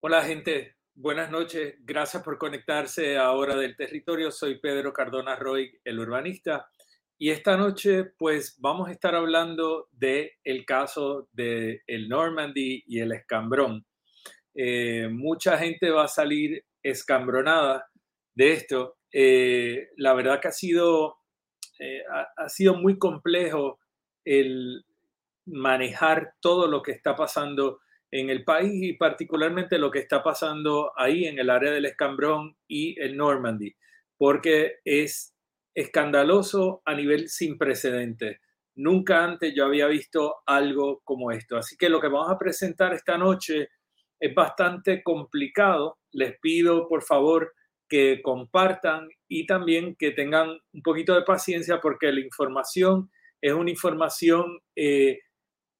Hola gente, buenas noches. Gracias por conectarse a Hora del Territorio. Soy Pedro Cardona Roy, el urbanista. Y esta noche pues vamos a estar hablando de el caso de el Normandy y el escambrón. Eh, mucha gente va a salir escambronada de esto. Eh, la verdad que ha sido, eh, ha sido muy complejo el manejar todo lo que está pasando en el país y particularmente lo que está pasando ahí en el área del Escambrón y el Normandy, porque es escandaloso a nivel sin precedentes. Nunca antes yo había visto algo como esto. Así que lo que vamos a presentar esta noche es bastante complicado. Les pido, por favor, que compartan y también que tengan un poquito de paciencia porque la información es una información eh,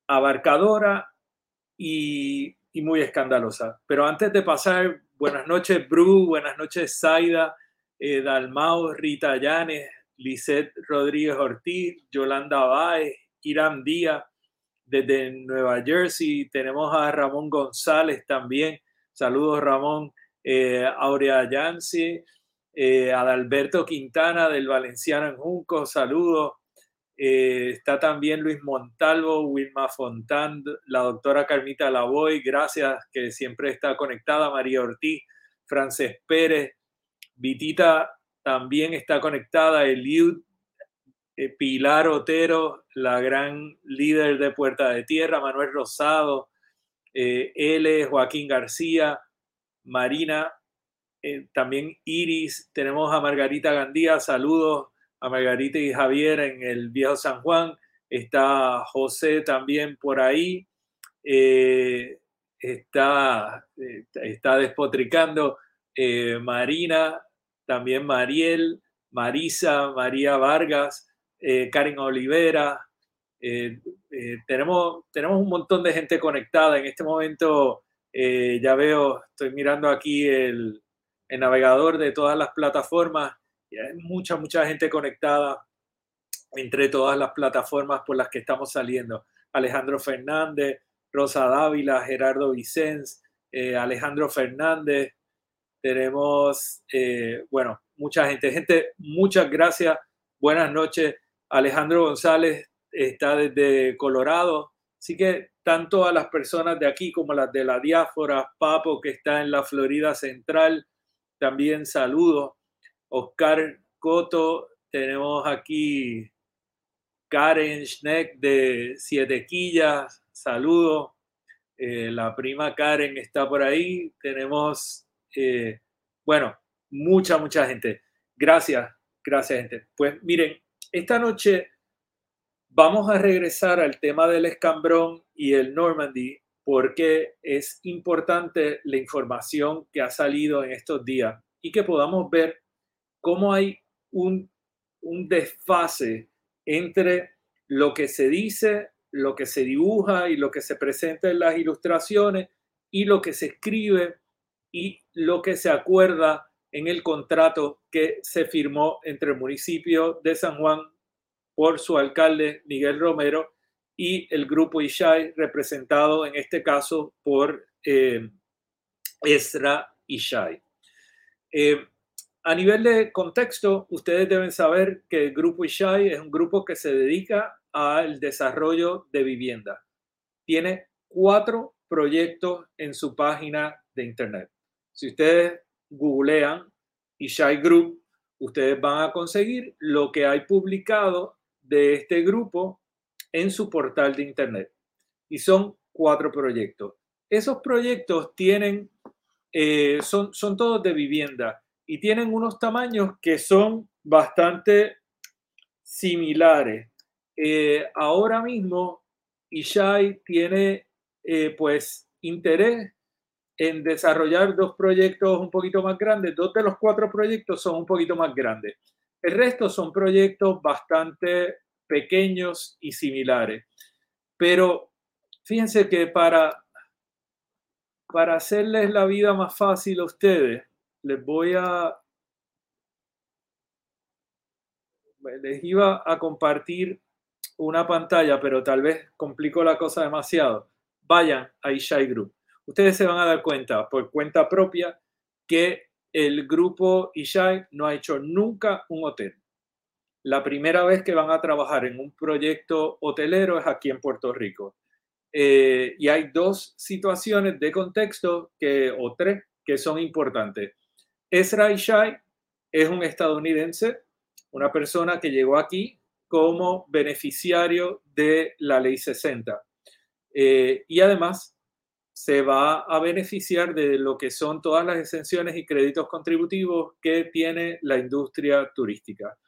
abarcadora y, muy escandalosa. Pero antes de pasar, buenas noches, Bru, buenas noches, Zaida, eh, Dalmao, Rita Llanes, Lisette Rodríguez Ortiz, Yolanda Báez, Irán Díaz, desde Nueva Jersey. Tenemos a Ramón González también. Saludos, Ramón. Eh, Aurea Yancy, eh, Adalberto Quintana del Valenciano en Junco. Saludos. Eh, está también Luis Montalvo, Wilma Fontán, la doctora Carmita Lavoy, gracias, que siempre está conectada, María Ortiz, Frances Pérez, Vitita también está conectada, Eliud, eh, Pilar Otero, la gran líder de Puerta de Tierra, Manuel Rosado, eh, L, Joaquín García, Marina, también Iris, tenemos a Margarita Gandía, saludos a Margarita y Javier en el Viejo San Juan, está José también por ahí, eh, está, eh, está despotricando eh, Marina, también Mariel, Marisa, María Vargas, Karen Olivera. tenemos, tenemos un montón de gente conectada. En este momento ya veo, estoy mirando aquí el, el navegador de todas las plataformas hay mucha, mucha gente conectada entre todas las plataformas por las que estamos saliendo. Alejandro Fernández, Rosa Dávila, Gerardo Vicens, eh, Alejandro Fernández. Tenemos, eh, bueno, mucha gente. Gente, muchas gracias. Buenas noches. Alejandro González está desde Colorado. Así que tanto a las personas de aquí como las de la diáspora, Papo que está en la Florida Central, también saludos. Oscar Coto, tenemos aquí Karen Schneck de Siete Quillas, saludo. Eh, la prima Karen está por ahí. Tenemos, eh, bueno, mucha, mucha gente. Gracias, gracias, gente. Pues miren, esta noche vamos a regresar al tema del escambrón y el Normandy, porque es importante la información que ha salido en estos días y que podamos ver cómo hay un, desfase entre lo que se dice, lo que se dibuja y lo que se presenta en las ilustraciones y lo que se escribe y lo que se acuerda en el contrato que se firmó entre el municipio de San Juan por su alcalde Miguel Romero y el grupo Ishai, representado en este caso por eh, Esra Ishai. A nivel de contexto, ustedes deben saber que el grupo Ishai es un grupo que se dedica al desarrollo de vivienda. Tiene cuatro proyectos en su página de internet. Si ustedes googlean Ishai Group, ustedes van a conseguir lo que hay publicado de este grupo en su portal de internet. Y son cuatro proyectos. Esos proyectos tienen, eh, son, son todos de vivienda y tienen unos tamaños que son bastante similares. Eh, ahora mismo, Ishai tiene eh, pues interés en desarrollar dos proyectos un poquito más grandes. Dos de los cuatro proyectos son un poquito más grandes. El resto son proyectos bastante pequeños y similares. Pero fíjense que para, para hacerles la vida más fácil a ustedes, les voy a... Les iba a compartir una pantalla, pero tal vez complicó la cosa demasiado. Vayan a Ishai Group. Ustedes se van a dar cuenta por cuenta propia que el grupo Ishai no ha hecho nunca un hotel la primera vez que van a trabajar en un proyecto hotelero es aquí en Puerto Rico. Eh, y hay dos situaciones de contexto que, o tres que son importantes. Ezra Ishai es un estadounidense, una persona que llegó aquí como beneficiario de la ley 60. Eh, y además se va a beneficiar de lo que son todas las exenciones y créditos contributivos que tiene la industria turística.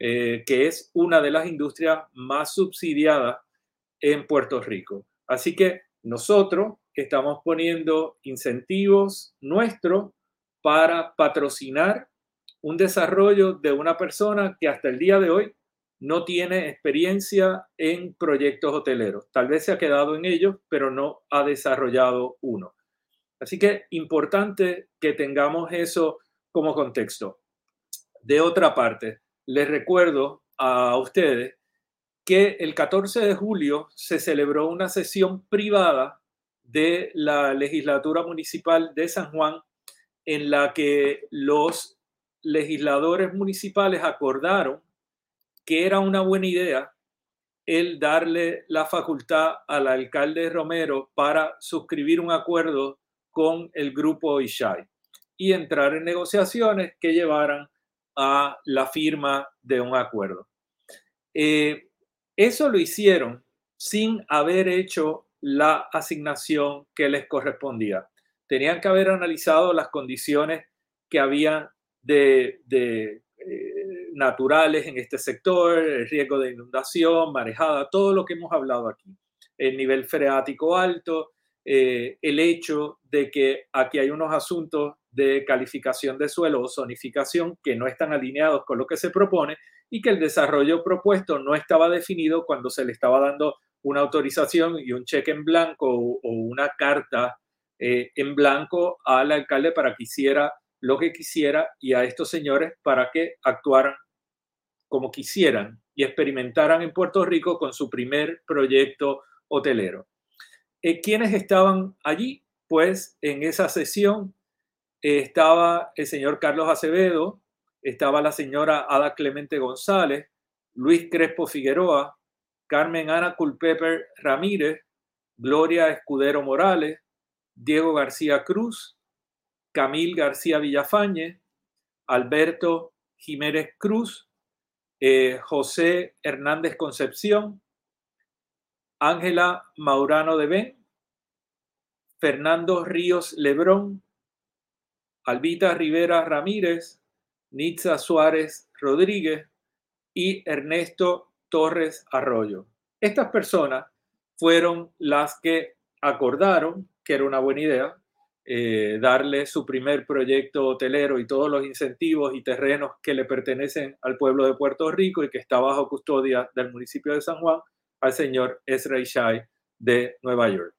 Eh, que es una de las industrias más subsidiadas en Puerto Rico. Así que nosotros estamos poniendo incentivos nuestros para patrocinar un desarrollo de una persona que hasta el día de hoy no tiene experiencia en proyectos hoteleros. Tal vez se ha quedado en ellos, pero no ha desarrollado uno. Así que importante que tengamos eso como contexto. De otra parte, les recuerdo a ustedes que el 14 de julio se celebró una sesión privada de la legislatura municipal de San Juan en la que los legisladores municipales acordaron que era una buena idea el darle la facultad al alcalde Romero para suscribir un acuerdo con el grupo Ishai y entrar en negociaciones que llevaran a la firma de un acuerdo. Eh, eso lo hicieron sin haber hecho la asignación que les correspondía. Tenían que haber analizado las condiciones que había de, eh, naturales en este sector, el riesgo de inundación, marejada, todo lo que hemos hablado aquí. El nivel freático alto, eh, el hecho de que aquí hay unos asuntos de calificación de suelo o zonificación que no están alineados con lo que se propone y que el desarrollo propuesto no estaba definido cuando se le estaba dando una autorización y un cheque en blanco o, una carta eh, en blanco al alcalde para que hiciera lo que quisiera y a estos señores para que actuaran como quisieran y experimentaran en Puerto Rico con su primer proyecto hotelero. Eh, ¿Quiénes estaban allí? Pues en esa sesión estaba el señor Carlos Acevedo, estaba la señora Ada Clemente González, Luis Crespo Figueroa, Carmen Ana Culpeper Ramírez, Gloria Escudero Morales, Diego García Cruz, Camil García Villafañe, Alberto Jiménez Cruz, eh, José Hernández Concepción, Ángela Maurano de Ben, Fernando Ríos Lebrón, Albita Rivera Ramírez, Nitza Suárez Rodríguez y Ernesto Torres Arroyo. Estas personas fueron las que acordaron que era una buena idea eh, darle su primer proyecto hotelero y todos los incentivos y terrenos que le pertenecen al pueblo de Puerto Rico y que está bajo custodia del municipio de San Juan al señor Ezra Ishai de Nueva York.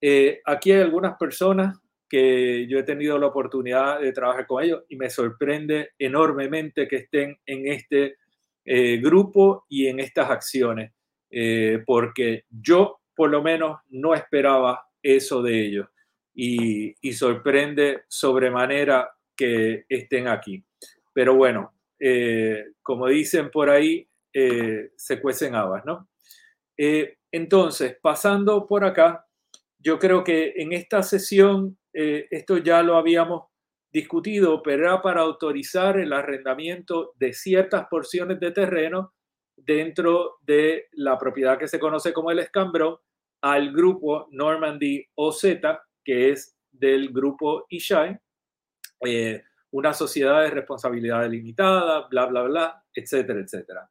Eh, aquí hay algunas personas que yo he tenido la oportunidad de trabajar con ellos y me sorprende enormemente que estén en este eh, grupo y en estas acciones, eh, porque yo por lo menos no esperaba eso de ellos y, sorprende sobremanera que estén aquí. Pero bueno, como dicen por ahí, se cuecen habas, ¿no? Eh, entonces, pasando por acá, yo creo que en esta sesión, eh, esto ya lo habíamos discutido, pero era para autorizar el arrendamiento de ciertas porciones de terreno dentro de la propiedad que se conoce como el escambrón al grupo Normandy OZ, que es del grupo Ishai, eh, una sociedad de responsabilidad limitada, bla, bla, bla, etcétera, etcétera.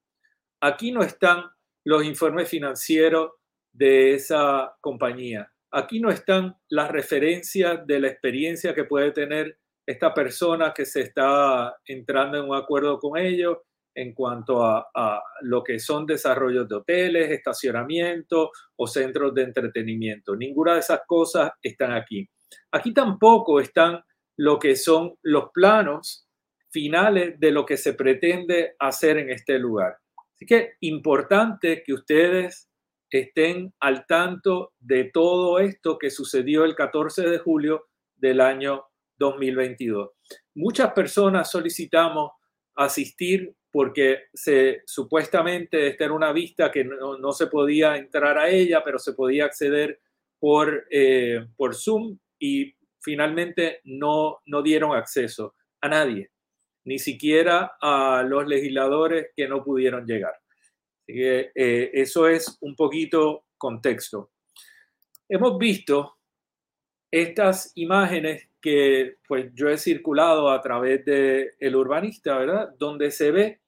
Aquí no están los informes financieros de esa compañía. Aquí no están las referencias de la experiencia que puede tener esta persona que se está entrando en un acuerdo con ellos en cuanto a, lo que son desarrollos de hoteles, estacionamiento o centros de entretenimiento. Ninguna de esas cosas están aquí. Aquí tampoco están lo que son los planos finales de lo que se pretende hacer en este lugar. Así que importante que ustedes estén al tanto de todo esto que sucedió el 14 de julio del año 2022. Muchas personas solicitamos asistir porque se, supuestamente esta era una vista que no, se podía entrar a ella, pero se podía acceder por, eh, por Zoom y finalmente no, no dieron acceso a nadie ni siquiera a los legisladores que no pudieron llegar. Eh, eso es un poquito contexto. Hemos visto estas imágenes que pues yo he circulado a través de el urbanista, ¿verdad? Donde se ve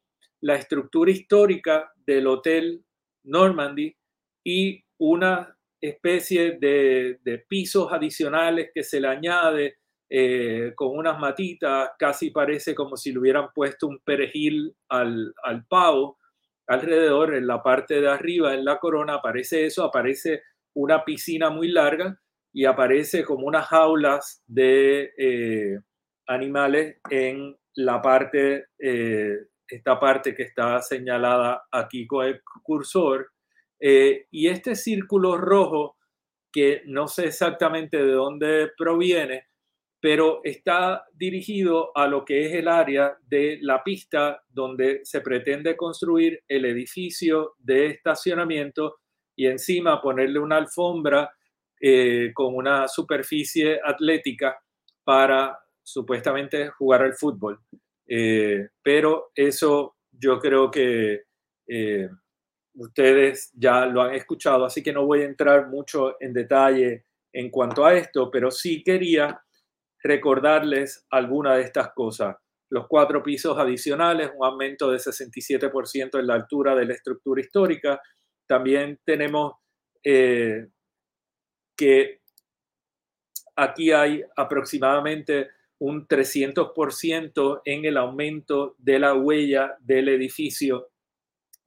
la estructura histórica del Hotel Normandy y una especie de, pisos adicionales que se le añade eh, con unas matitas, casi parece como si le hubieran puesto un perejil al, al pavo. Alrededor, en la parte de arriba, en la corona, aparece eso, aparece una piscina muy larga y aparece como unas jaulas de eh, animales en la parte, eh, esta parte que está señalada aquí con el cursor. y este círculo rojo, que no sé exactamente de dónde proviene, pero está dirigido a lo que es el área de la pista donde se pretende construir el edificio de estacionamiento y encima ponerle una alfombra eh, con una superficie atlética para supuestamente jugar al fútbol. Eh, pero eso yo creo que eh, ustedes ya lo han escuchado, así que no voy a entrar mucho en detalle en cuanto a esto, pero sí quería recordarles alguna de estas cosas. Los cuatro pisos adicionales, un aumento de 67% en la altura de la estructura histórica. También tenemos eh, que aquí hay aproximadamente un 300% en el aumento de la huella del edificio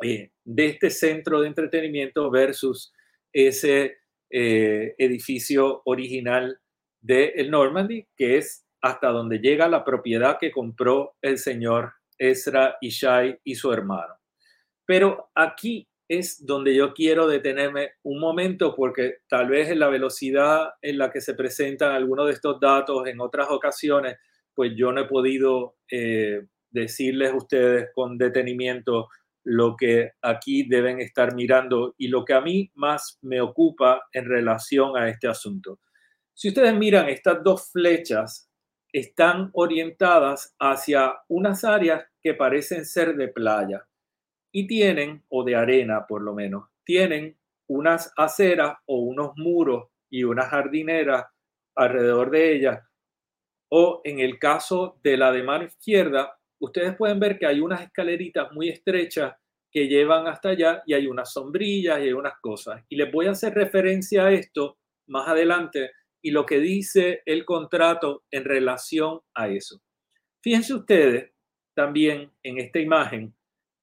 eh, de este centro de entretenimiento versus ese eh, edificio original de el Normandy, que es hasta donde llega la propiedad que compró el señor Ezra Ishai y su hermano. Pero aquí es donde yo quiero detenerme un momento porque tal vez en la velocidad en la que se presentan algunos de estos datos en otras ocasiones, pues yo no he podido eh, decirles a ustedes con detenimiento lo que aquí deben estar mirando y lo que a mí más me ocupa en relación a este asunto. Si ustedes miran estas dos flechas, están orientadas hacia unas áreas que parecen ser de playa y tienen, o de arena por lo menos, tienen unas aceras o unos muros y unas jardineras alrededor de ellas. O en el caso de la de mano izquierda, ustedes pueden ver que hay unas escaleritas muy estrechas que llevan hasta allá y hay unas sombrillas y hay unas cosas. Y les voy a hacer referencia a esto más adelante y lo que dice el contrato en relación a eso. Fíjense ustedes también en esta imagen,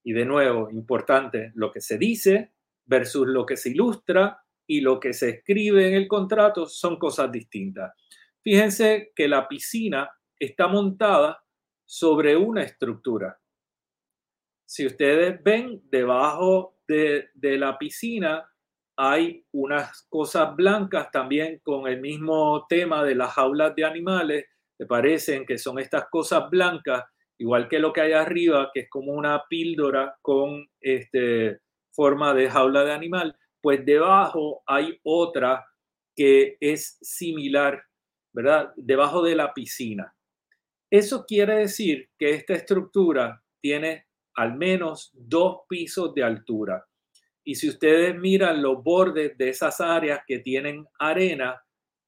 y de nuevo, importante, lo que se dice versus lo que se ilustra y lo que se escribe en el contrato son cosas distintas. Fíjense que la piscina está montada sobre una estructura. Si ustedes ven, debajo de, de la piscina hay unas cosas blancas también con el mismo tema de las jaulas de animales, que parecen que son estas cosas blancas, igual que lo que hay arriba, que es como una píldora con este, forma de jaula de animal, pues debajo hay otra que es similar, ¿verdad? Debajo de la piscina. Eso quiere decir que esta estructura tiene al menos dos pisos de altura. Y si ustedes miran los bordes de esas áreas que tienen arena,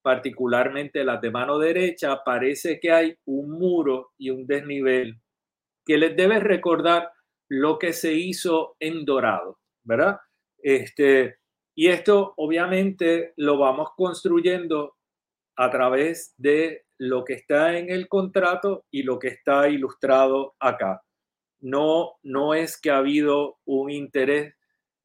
particularmente las de mano derecha, parece que hay un muro y un desnivel que les debe recordar lo que se hizo en Dorado, ¿verdad? Este, y esto obviamente lo vamos construyendo a través de lo que está en el contrato y lo que está ilustrado acá. No, no es que ha habido un interés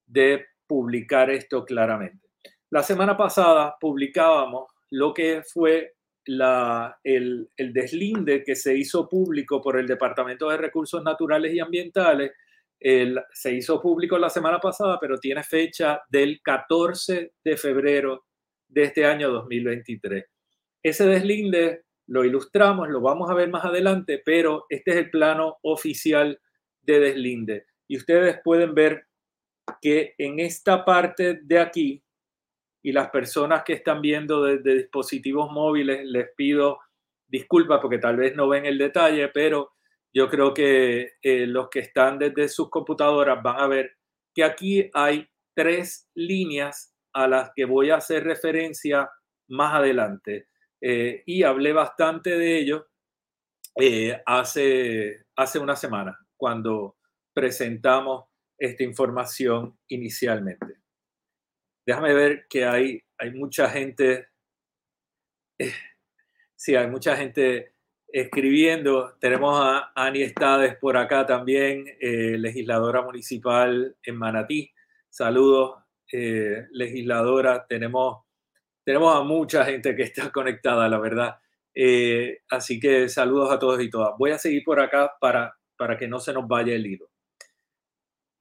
de publicar esto claramente. La semana pasada publicábamos lo que fue el, deslinde que se hizo público por el Departamento de Recursos Naturales y Ambientales. Se hizo público la semana pasada, pero tiene fecha del 14 de febrero de este año 2023. Ese deslinde lo ilustramos, lo vamos a ver más adelante, pero este es el plano oficial de deslinde. Y ustedes pueden ver que en esta parte de aquí, y las personas que están viendo desde dispositivos móviles, les pido disculpas porque tal vez no ven el detalle, pero yo creo que eh, los que están desde sus computadoras van a ver que aquí hay tres líneas a las que voy a hacer referencia más adelante. Eh, y hablé bastante de ello eh, hace, hace una semana, cuando presentamos esta información inicialmente. Déjame ver que hay, hay mucha gente, eh, sí, hay mucha gente escribiendo. Tenemos a Ani Estades por acá también, legisladora municipal en Manatí. Saludos, legisladora. Tenemos tenemos a mucha gente que está conectada, la verdad. Eh, así que saludos a todos y todas. Voy a seguir por acá para, para que no se nos vaya el hilo.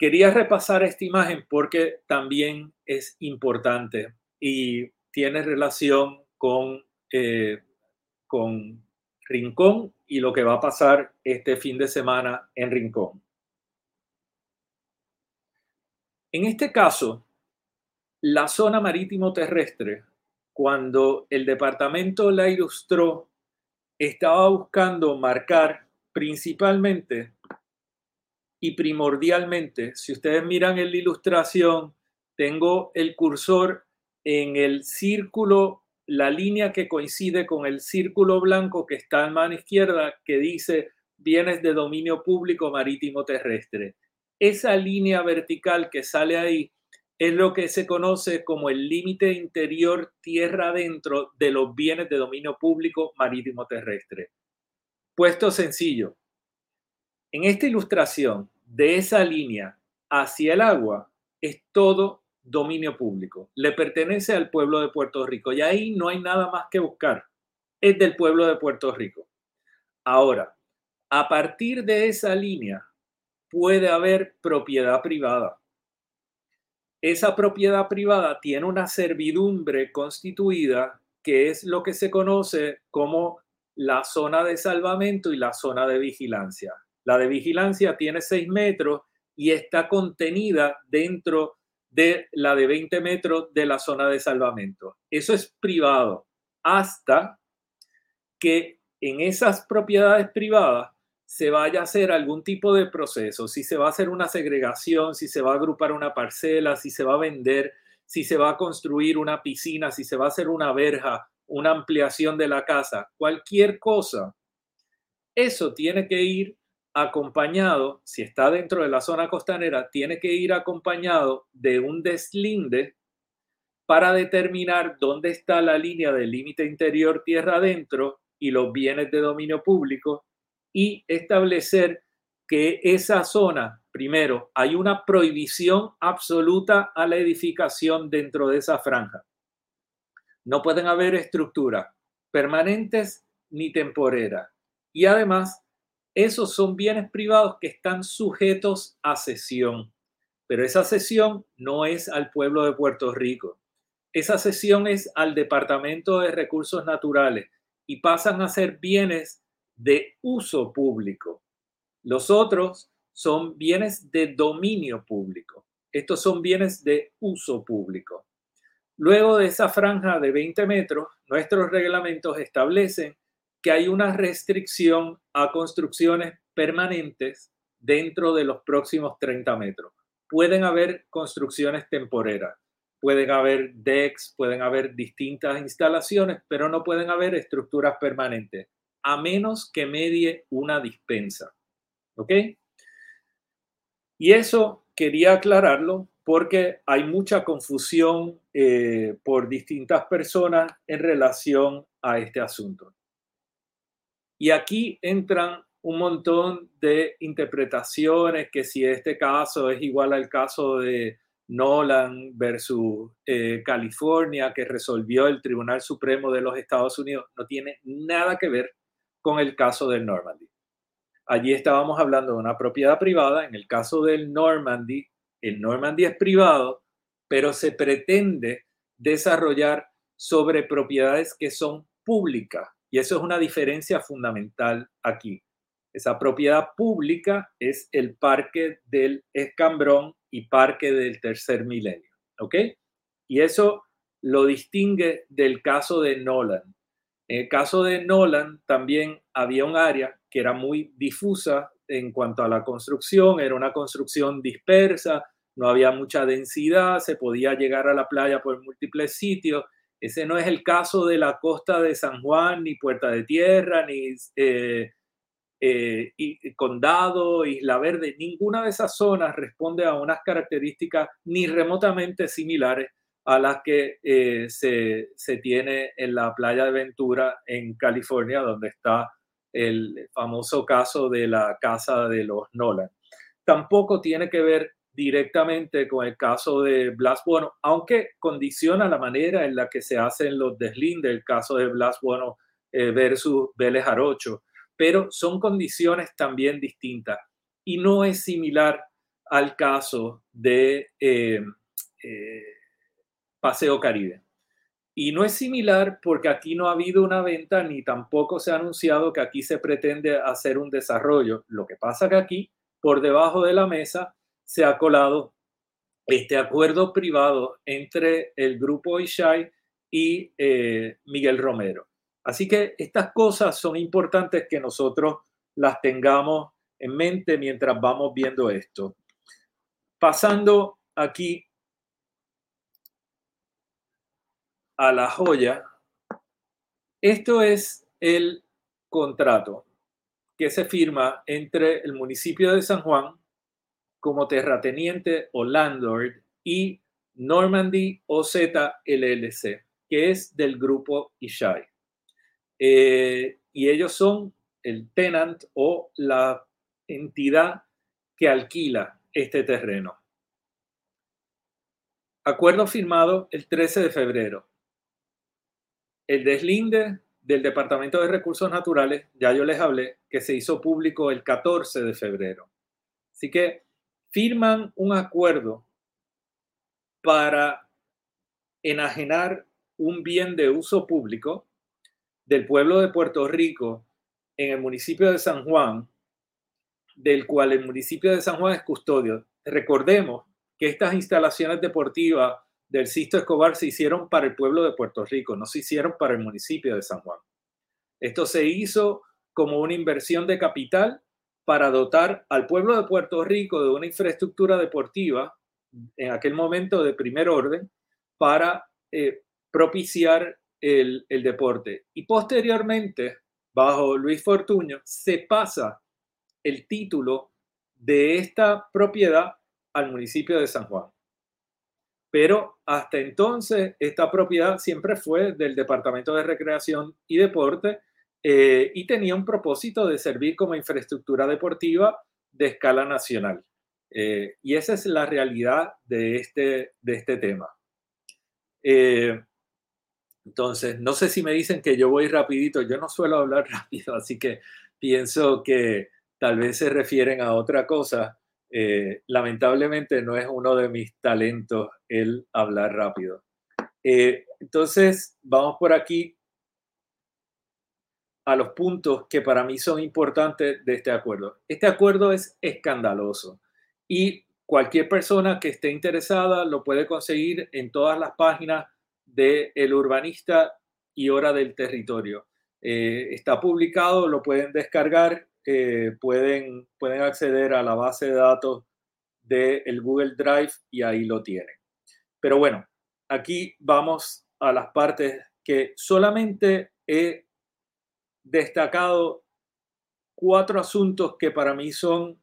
Quería repasar esta imagen porque también es importante y tiene relación con, eh, con Rincón y lo que va a pasar este fin de semana en Rincón. En este caso, la zona marítimo terrestre cuando el departamento la ilustró, estaba buscando marcar principalmente y primordialmente, si ustedes miran en la ilustración, tengo el cursor en el círculo, la línea que coincide con el círculo blanco que está en mano izquierda, que dice bienes de dominio público marítimo terrestre. Esa línea vertical que sale ahí es lo que se conoce como el límite interior tierra adentro de los bienes de dominio público marítimo terrestre. Puesto sencillo, en esta ilustración de esa línea hacia el agua es todo dominio público, le pertenece al pueblo de Puerto Rico y ahí no hay nada más que buscar, es del pueblo de Puerto Rico. Ahora, a partir de esa línea puede haber propiedad privada esa propiedad privada tiene una servidumbre constituida que es lo que se conoce como la zona de salvamento y la zona de vigilancia. La de vigilancia tiene 6 metros y está contenida dentro de la de 20 metros de la zona de salvamento. Eso es privado hasta que en esas propiedades privadas se vaya a hacer algún tipo de proceso, si se va a hacer una segregación, si se va a agrupar una parcela, si se va a vender, si se va a construir una piscina, si se va a hacer una verja, una ampliación de la casa, cualquier cosa, eso tiene que ir acompañado, si está dentro de la zona costanera, tiene que ir acompañado de un deslinde para determinar dónde está la línea del límite interior tierra adentro y los bienes de dominio público y establecer que esa zona, primero, hay una prohibición absoluta a la edificación dentro de esa franja. No pueden haber estructuras permanentes ni temporeras. Y además, esos son bienes privados que están sujetos a cesión. Pero esa cesión no es al pueblo de Puerto Rico. Esa cesión es al Departamento de Recursos Naturales y pasan a ser bienes de uso público. Los otros son bienes de dominio público. Estos son bienes de uso público. Luego de esa franja de 20 metros, nuestros reglamentos establecen que hay una restricción a construcciones permanentes dentro de los próximos 30 metros. Pueden haber construcciones temporeras, pueden haber decks, pueden haber distintas instalaciones, pero no pueden haber estructuras permanentes, a menos que medie una dispensa. ¿Ok? Y eso quería aclararlo porque hay mucha confusión eh, por distintas personas en relación a este asunto. Y aquí entran un montón de interpretaciones, que si este caso es igual al caso de Nolan versus eh, California, que resolvió el Tribunal Supremo de los Estados Unidos, no tiene nada que ver con el caso del Normandy. Allí estábamos hablando de una propiedad privada, en el caso del Normandy, el Normandy es privado, pero se pretende desarrollar sobre propiedades que son públicas. Y eso es una diferencia fundamental aquí. Esa propiedad pública es el Parque del Escambrón y Parque del Tercer Milenio. ¿Ok? Y eso lo distingue del caso de Nolan. En el caso de Nolan también había un área que era muy difusa en cuanto a la construcción, era una construcción dispersa, no había mucha densidad, se podía llegar a la playa por múltiples sitios. Ese no es el caso de la costa de San Juan, ni Puerta de Tierra, ni eh, eh, Condado, Isla Verde. Ninguna de esas zonas responde a unas características ni remotamente similares a las que eh, se, se tiene en la playa de Ventura en California, donde está el famoso caso de la casa de los Nolan. Tampoco tiene que ver directamente con el caso de Blas Bueno, aunque condiciona la manera en la que se hacen los deslindes, el caso de Blas Bueno eh, versus Vélez Arocho, pero son condiciones también distintas y no es similar al caso de eh, eh, Paseo Caribe. Y no es similar porque aquí no ha habido una venta ni tampoco se ha anunciado que aquí se pretende hacer un desarrollo. Lo que pasa que aquí, por debajo de la mesa, se ha colado este acuerdo privado entre el grupo Ishai y eh, Miguel Romero. Así que estas cosas son importantes que nosotros las tengamos en mente mientras vamos viendo esto. Pasando aquí a la joya, esto es el contrato que se firma entre el municipio de San Juan como terrateniente o landlord y Normandy OZ LLC, que es del grupo Ishai. Eh, y ellos son el tenant o la entidad que alquila este terreno. Acuerdo firmado el 13 de febrero. El deslinde del Departamento de Recursos Naturales, ya yo les hablé, que se hizo público el 14 de febrero. Así que firman un acuerdo para enajenar un bien de uso público del pueblo de Puerto Rico en el municipio de San Juan, del cual el municipio de San Juan es custodio. Recordemos que estas instalaciones deportivas del Sisto Escobar se hicieron para el pueblo de Puerto Rico, no se hicieron para el municipio de San Juan. Esto se hizo como una inversión de capital para dotar al pueblo de Puerto Rico de una infraestructura deportiva en aquel momento de primer orden para eh, propiciar el, el deporte. Y posteriormente, bajo Luis Fortuño, se pasa el título de esta propiedad al municipio de San Juan. pero hasta entonces esta propiedad siempre fue del Departamento de Recreación y Deporte eh, y tenía un propósito de servir como infraestructura deportiva de escala nacional. Eh, y esa es la realidad de este, de este tema. Eh, entonces, no sé si me dicen que yo voy rapidito, yo no suelo hablar rápido, así que pienso que tal vez se refieren a otra cosa. Lamentablemente no es uno de mis talentos el hablar rápido. Entonces, vamos por aquí a los puntos que para mí son importantes de este acuerdo. Este acuerdo es escandaloso y cualquier persona que esté interesada lo puede conseguir en todas las páginas de El Urbanista y Hora del Territorio. Eh, está publicado, lo pueden descargar, eh, pueden, pueden acceder a la base de datos del Google Drive y ahí lo tienen. Pero bueno, aquí vamos a las partes que solamente he destacado cuatro asuntos que para mí son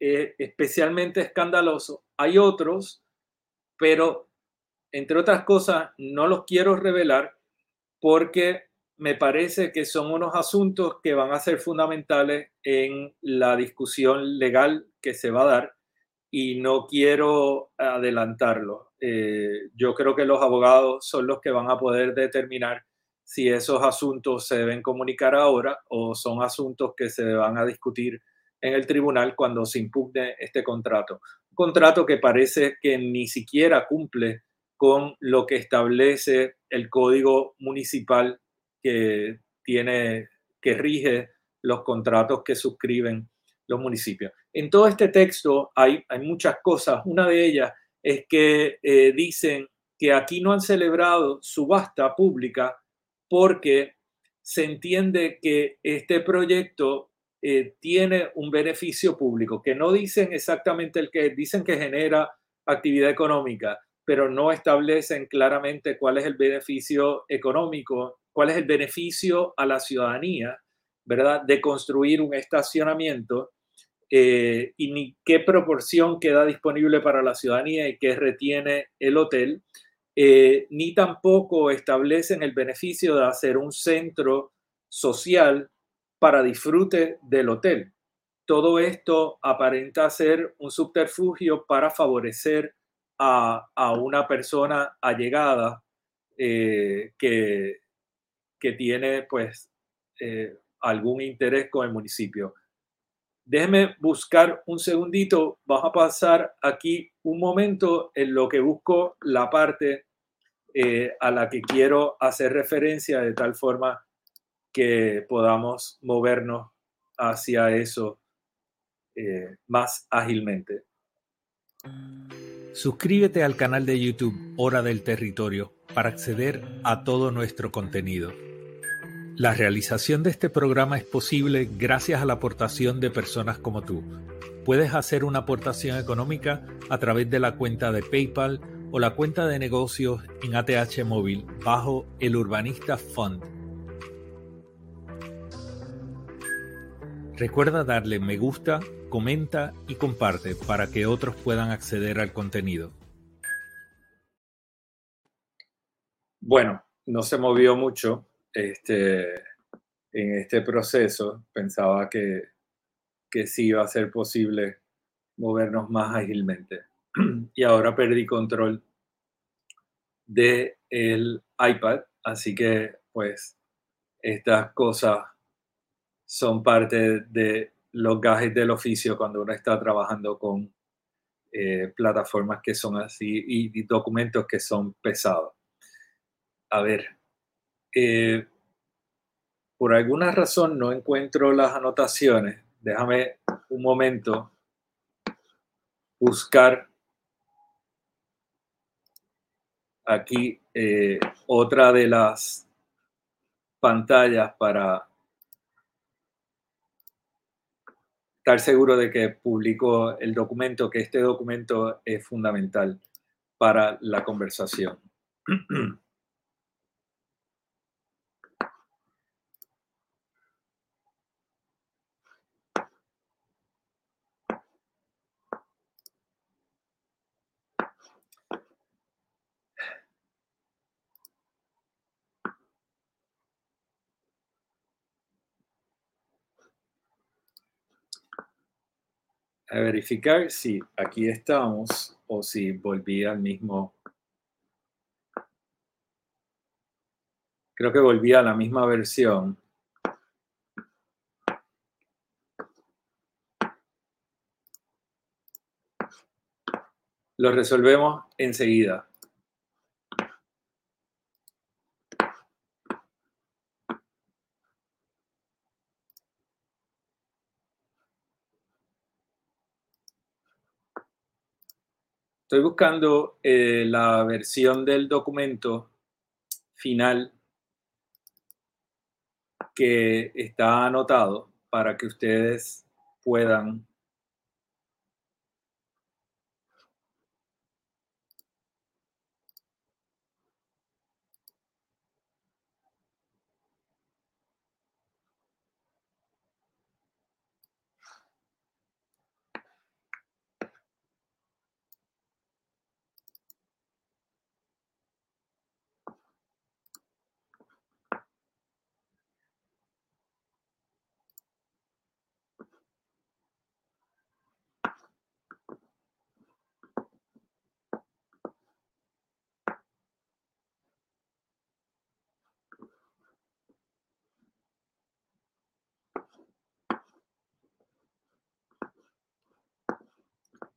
eh, especialmente escandalosos. Hay otros, pero entre otras cosas, no los quiero revelar porque me parece que son unos asuntos que van a ser fundamentales en la discusión legal que se va a dar y no quiero adelantarlo. Eh, yo creo que los abogados son los que van a poder determinar si esos asuntos se deben comunicar ahora o son asuntos que se van a discutir en el tribunal cuando se impugne este contrato. Un contrato que parece que ni siquiera cumple con lo que establece el código municipal que tiene, que rige los contratos que suscriben los municipios. En todo este texto hay, hay muchas cosas. Una de ellas es que eh, dicen que aquí no han celebrado subasta pública porque se entiende que este proyecto eh, tiene un beneficio público, que no dicen exactamente el que dicen que genera actividad económica, pero no establecen claramente cuál es el beneficio económico, cuál es el beneficio a la ciudadanía, ¿verdad?, de construir un estacionamiento eh, y ni qué proporción queda disponible para la ciudadanía y qué retiene el hotel, eh, ni tampoco establecen el beneficio de hacer un centro social para disfrute del hotel. Todo esto aparenta ser un subterfugio para favorecer a, una persona allegada eh, que, tiene pues eh, algún interés con el municipio. Déjeme buscar un segundito, vamos a pasar aquí un momento en lo que busco la parte eh, a la que quiero hacer referencia de tal forma que podamos movernos hacia eso más ágilmente. Suscríbete al canal de YouTube Hora del Territorio para acceder a todo nuestro contenido. La realización de este programa es posible gracias a la aportación de personas como tú. Puedes hacer una aportación económica a través de la cuenta de PayPal o la cuenta de negocios en ATH Móvil bajo el Urbanista Fund. Recuerda darle me gusta comenta y comparte para que otros puedan acceder al contenido. Bueno, no se movió mucho este, en este proceso. Pensaba que, que sí iba a ser posible movernos más ágilmente. Y ahora perdí control del el iPad, así que pues estas cosas son parte de los gajes del oficio cuando uno está trabajando con eh, plataformas que son así y, documentos que son pesados. A ver, eh, por alguna razón no encuentro las anotaciones. Déjame un momento buscar aquí eh, otra de las pantallas para estar seguro de que publico el documento, que este documento es fundamental para la conversación. a verificar si aquí estamos o si volví al mismo. Creo que volví a la misma versión. Lo resolvemos enseguida. Estoy buscando eh, la versión del documento final que está anotado para que ustedes puedan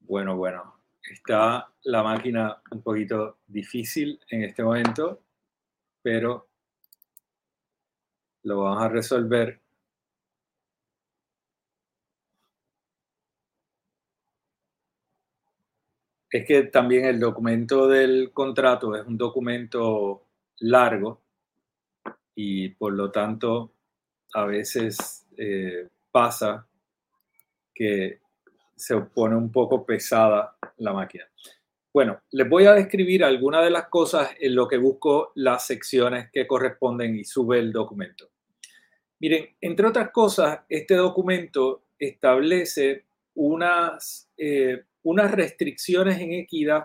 Bueno, bueno, está la máquina un poquito difícil en este momento, pero lo vamos a resolver. Es que también el documento del contrato es un documento largo y por lo tanto a veces eh, pasa que se pone un poco pesada la máquina. Bueno, les voy a describir algunas de las cosas en lo que busco las secciones que corresponden y sube el documento. Miren, entre otras cosas, este documento establece unas, eh, unas restricciones en equidad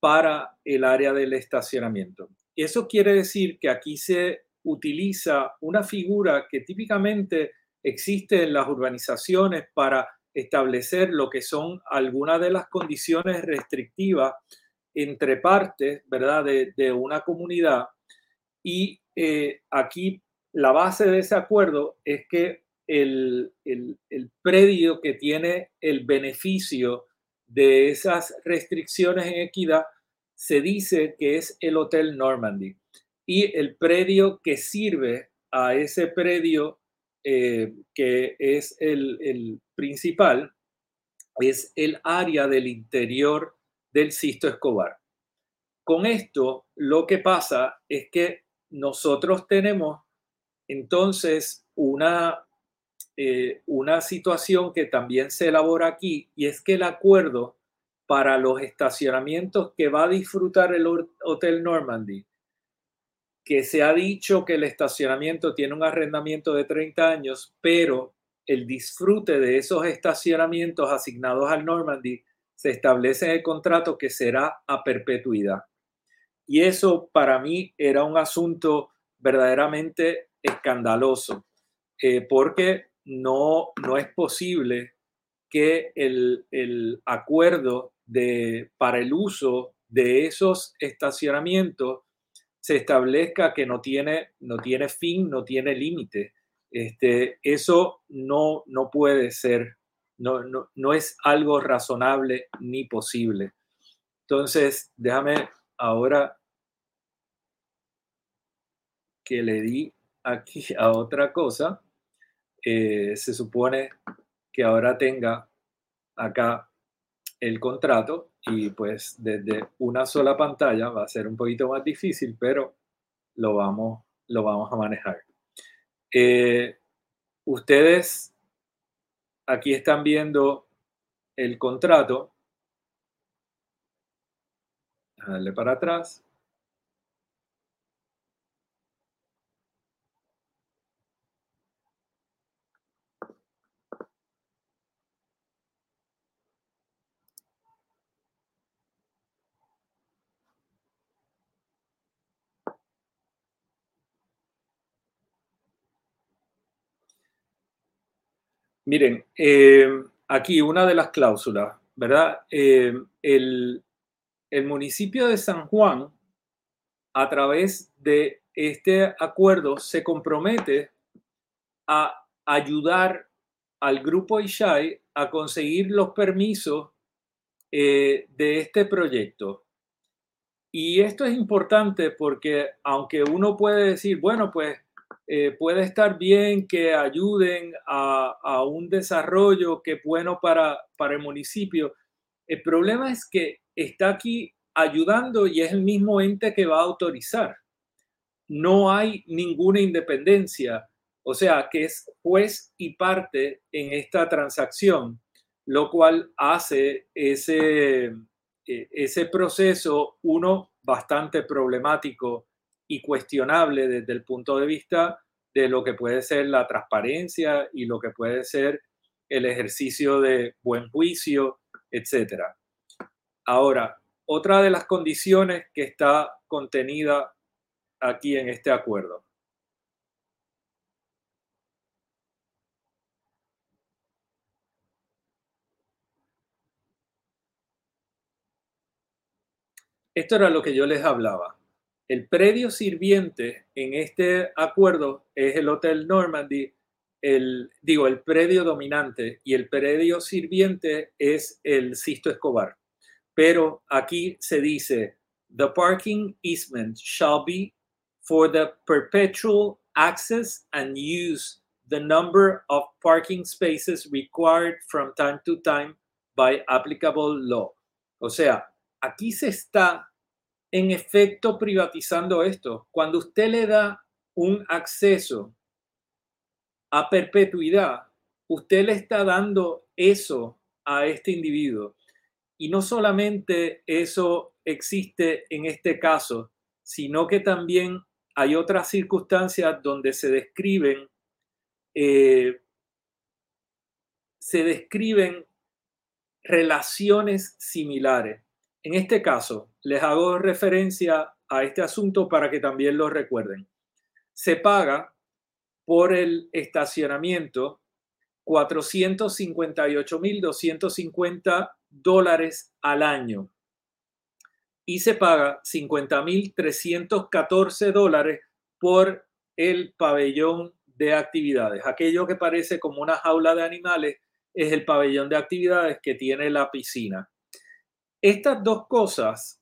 para el área del estacionamiento. Eso quiere decir que aquí se utiliza una figura que típicamente existe en las urbanizaciones para establecer lo que son algunas de las condiciones restrictivas entre partes, ¿verdad?, de, una comunidad. Y eh, aquí la base de ese acuerdo es que el, el, predio que tiene el beneficio de esas restricciones en equidad se dice que es el Hotel Normandy. Y el predio que sirve a ese predio eh, que es el, principal, es el área del interior del Sisto Escobar. Con esto, lo que pasa es que nosotros tenemos entonces una, eh, una situación que también se elabora aquí y es que el acuerdo para los estacionamientos que va a disfrutar el Hotel Normandy que se ha dicho que el estacionamiento tiene un arrendamiento de 30 años, pero el disfrute de esos estacionamientos asignados al Normandy se establece en el contrato que será a perpetuidad. Y eso para mí era un asunto verdaderamente escandaloso, eh, porque no, no es posible que el, el acuerdo de, para el uso de esos estacionamientos se establezca que no tiene, no tiene fin, no tiene límite. Este, eso no, no puede ser, no, no, no es algo razonable ni posible. Entonces, déjame ahora que le di aquí a otra cosa. Eh, se supone que ahora tenga acá el contrato y pues desde una sola pantalla va a ser un poquito más difícil, pero lo vamos, lo vamos a manejar. Eh, ustedes aquí están viendo el contrato. Darle para atrás. Miren, eh, aquí una de las cláusulas, ¿verdad? Eh, el, municipio de San Juan, a través de este acuerdo, se compromete a ayudar al grupo Ishai a conseguir los permisos eh, de este proyecto. Y esto es importante porque aunque uno puede decir, bueno, pues eh, puede estar bien que ayuden a, un desarrollo que es bueno para, para el municipio, el problema es que está aquí ayudando y es el mismo ente que va a autorizar. No hay ninguna independencia, o sea, que es juez y parte en esta transacción, lo cual hace ese, e, ese proceso, uno, bastante problemático y cuestionable desde el punto de vista de lo que puede ser la transparencia y lo que puede ser el ejercicio de buen juicio, etc. Ahora, otra de las condiciones que está contenida aquí en este acuerdo. Esto era lo que yo les hablaba. El predio sirviente en este acuerdo es el Hotel Normandy, el, digo, el predio dominante y el predio sirviente es el Sisto Escobar. Pero aquí se dice, the parking easement shall be for the perpetual access and use the number of parking spaces required from time to time by applicable law. O sea, aquí se está en efecto privatizando esto. Cuando usted le da un acceso a perpetuidad, usted le está dando eso a este individuo. Y no solamente eso existe en este caso, sino que también hay otras circunstancias donde se describen, eh, se describen relaciones similares. En este caso, les hago referencia a este asunto para que también lo recuerden. Se paga por el estacionamiento 458.250 dólares al año y se paga 50.314 dólares por el pabellón de actividades. Aquello que parece como una jaula de animales es el pabellón de actividades que tiene la piscina. Estas dos cosas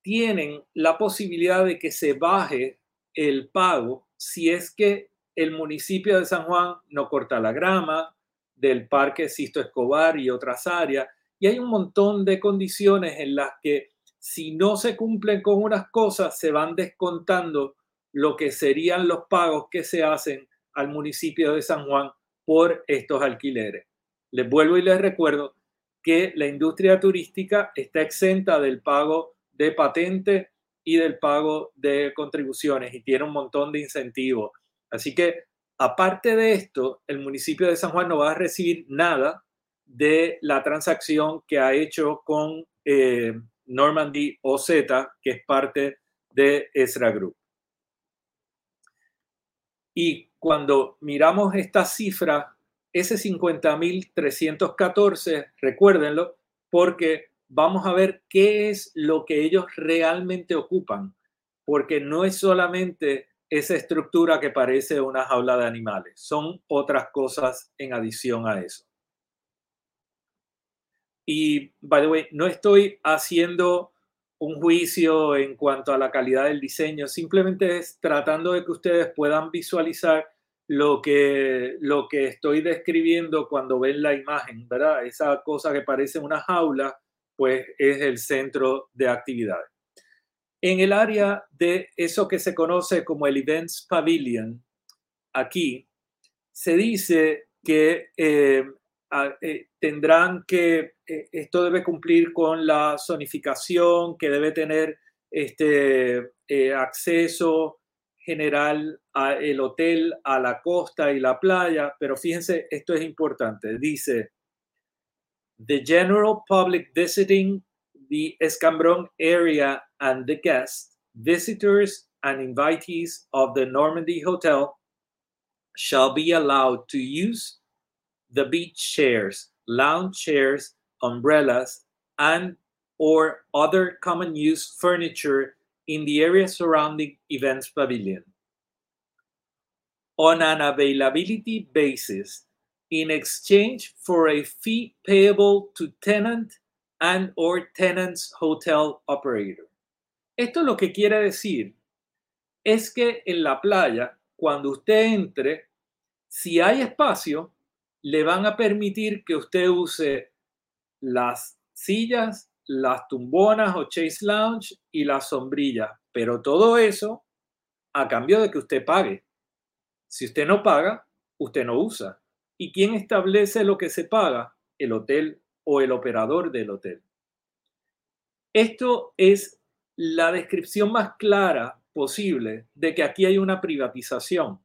tienen la posibilidad de que se baje el pago si es que el municipio de San Juan no corta la grama del Parque Sisto Escobar y otras áreas. Y hay un montón de condiciones en las que si no se cumplen con unas cosas, se van descontando lo que serían los pagos que se hacen al municipio de San Juan por estos alquileres. Les vuelvo y les recuerdo que la industria turística está exenta del pago de patente y del pago de contribuciones y tiene un montón de incentivos. Así que, aparte de esto, el municipio de San Juan no va a recibir nada de la transacción que ha hecho con eh, Normandy OZ, que es parte de Esra Group. Y cuando miramos esta cifra ese 50.314, recuérdenlo, porque vamos a ver qué es lo que ellos realmente ocupan, porque no es solamente esa estructura que parece una jaula de animales, son otras cosas en adición a eso. Y, by the way, no estoy haciendo un juicio en cuanto a la calidad del diseño, simplemente es tratando de que ustedes puedan visualizar lo que, lo que estoy describiendo cuando ven la imagen, ¿verdad? Esa cosa que parece una jaula, pues es el centro de actividades. En el área de eso que se conoce como el Events Pavilion, aquí se dice que eh, eh, tendrán que, eh, esto debe cumplir con la zonificación, que debe tener este, acceso general a el hotel, a la costa y la playa, pero fíjense, esto es importante. Dice, the general public visiting the Escambron area and the guests, visitors and invitees of the Normandy Hotel shall be allowed to use the beach chairs, lounge chairs, umbrellas, and or other common use furniture in the area surrounding events pavilion. On an availability basis, in exchange for a fee payable to tenant and or tenant's hotel operator. Esto lo que quiere decir es que en la playa, cuando usted entre, si hay espacio, le van a permitir que usted use las sillas, las tumbonas o chase lounge y las sombrillas, pero todo eso a cambio de que usted pague. Si usted no paga, usted no usa. ¿Y quién establece lo que se paga? El hotel o el operador del hotel. Esto es la descripción más clara posible de que aquí hay una privatización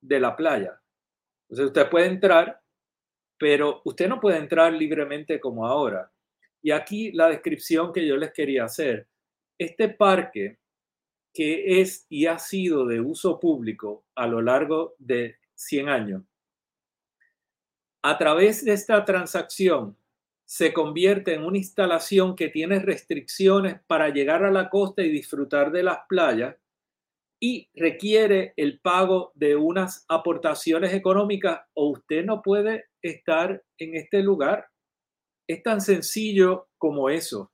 de la playa. Entonces usted puede entrar, pero usted no puede entrar libremente como ahora. Y aquí la descripción que yo les quería hacer. Este parque que es y ha sido de uso público a lo largo de 100 años, a través de esta transacción se convierte en una instalación que tiene restricciones para llegar a la costa y disfrutar de las playas y requiere el pago de unas aportaciones económicas o usted no puede estar en este lugar. Es tan sencillo como eso.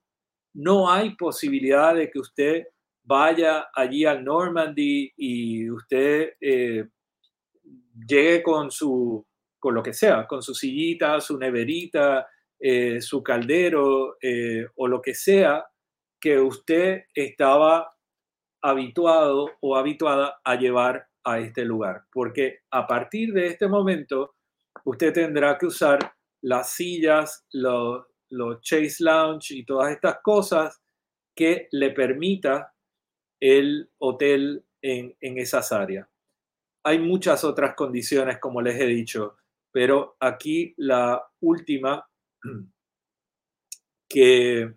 No hay posibilidad de que usted vaya allí al Normandy y usted eh, llegue con su, con lo que sea, con su sillita, su neverita, eh, su caldero eh, o lo que sea que usted estaba habituado o habituada a llevar a este lugar. Porque a partir de este momento, usted tendrá que usar las sillas, los, chase lounge y todas estas cosas que le permita el hotel en, en esas áreas. Hay muchas otras condiciones, como les he dicho, pero aquí la última que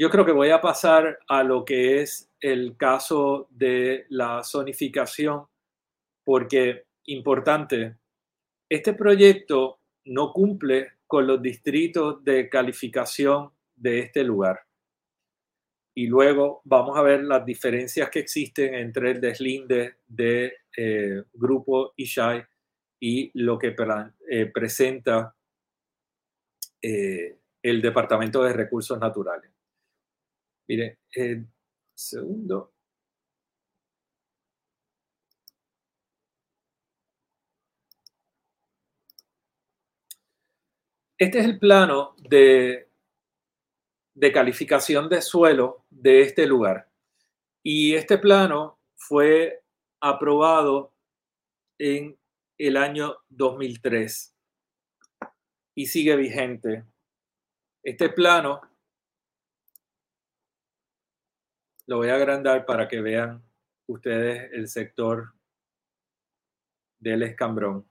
yo creo que voy a pasar a lo que es el caso de la zonificación, porque importante, este proyecto no cumple con los distritos de calificación de este lugar. Y luego vamos a ver las diferencias que existen entre el deslinde de eh, Grupo Ishai y lo que eh, presenta eh, el Departamento de Recursos Naturales. Mire, segundo. Este es el plano de, calificación de suelo de este lugar. Y este plano fue aprobado en el año 2003 y sigue vigente. Este plano lo voy a agrandar para que vean ustedes el sector del escambrón.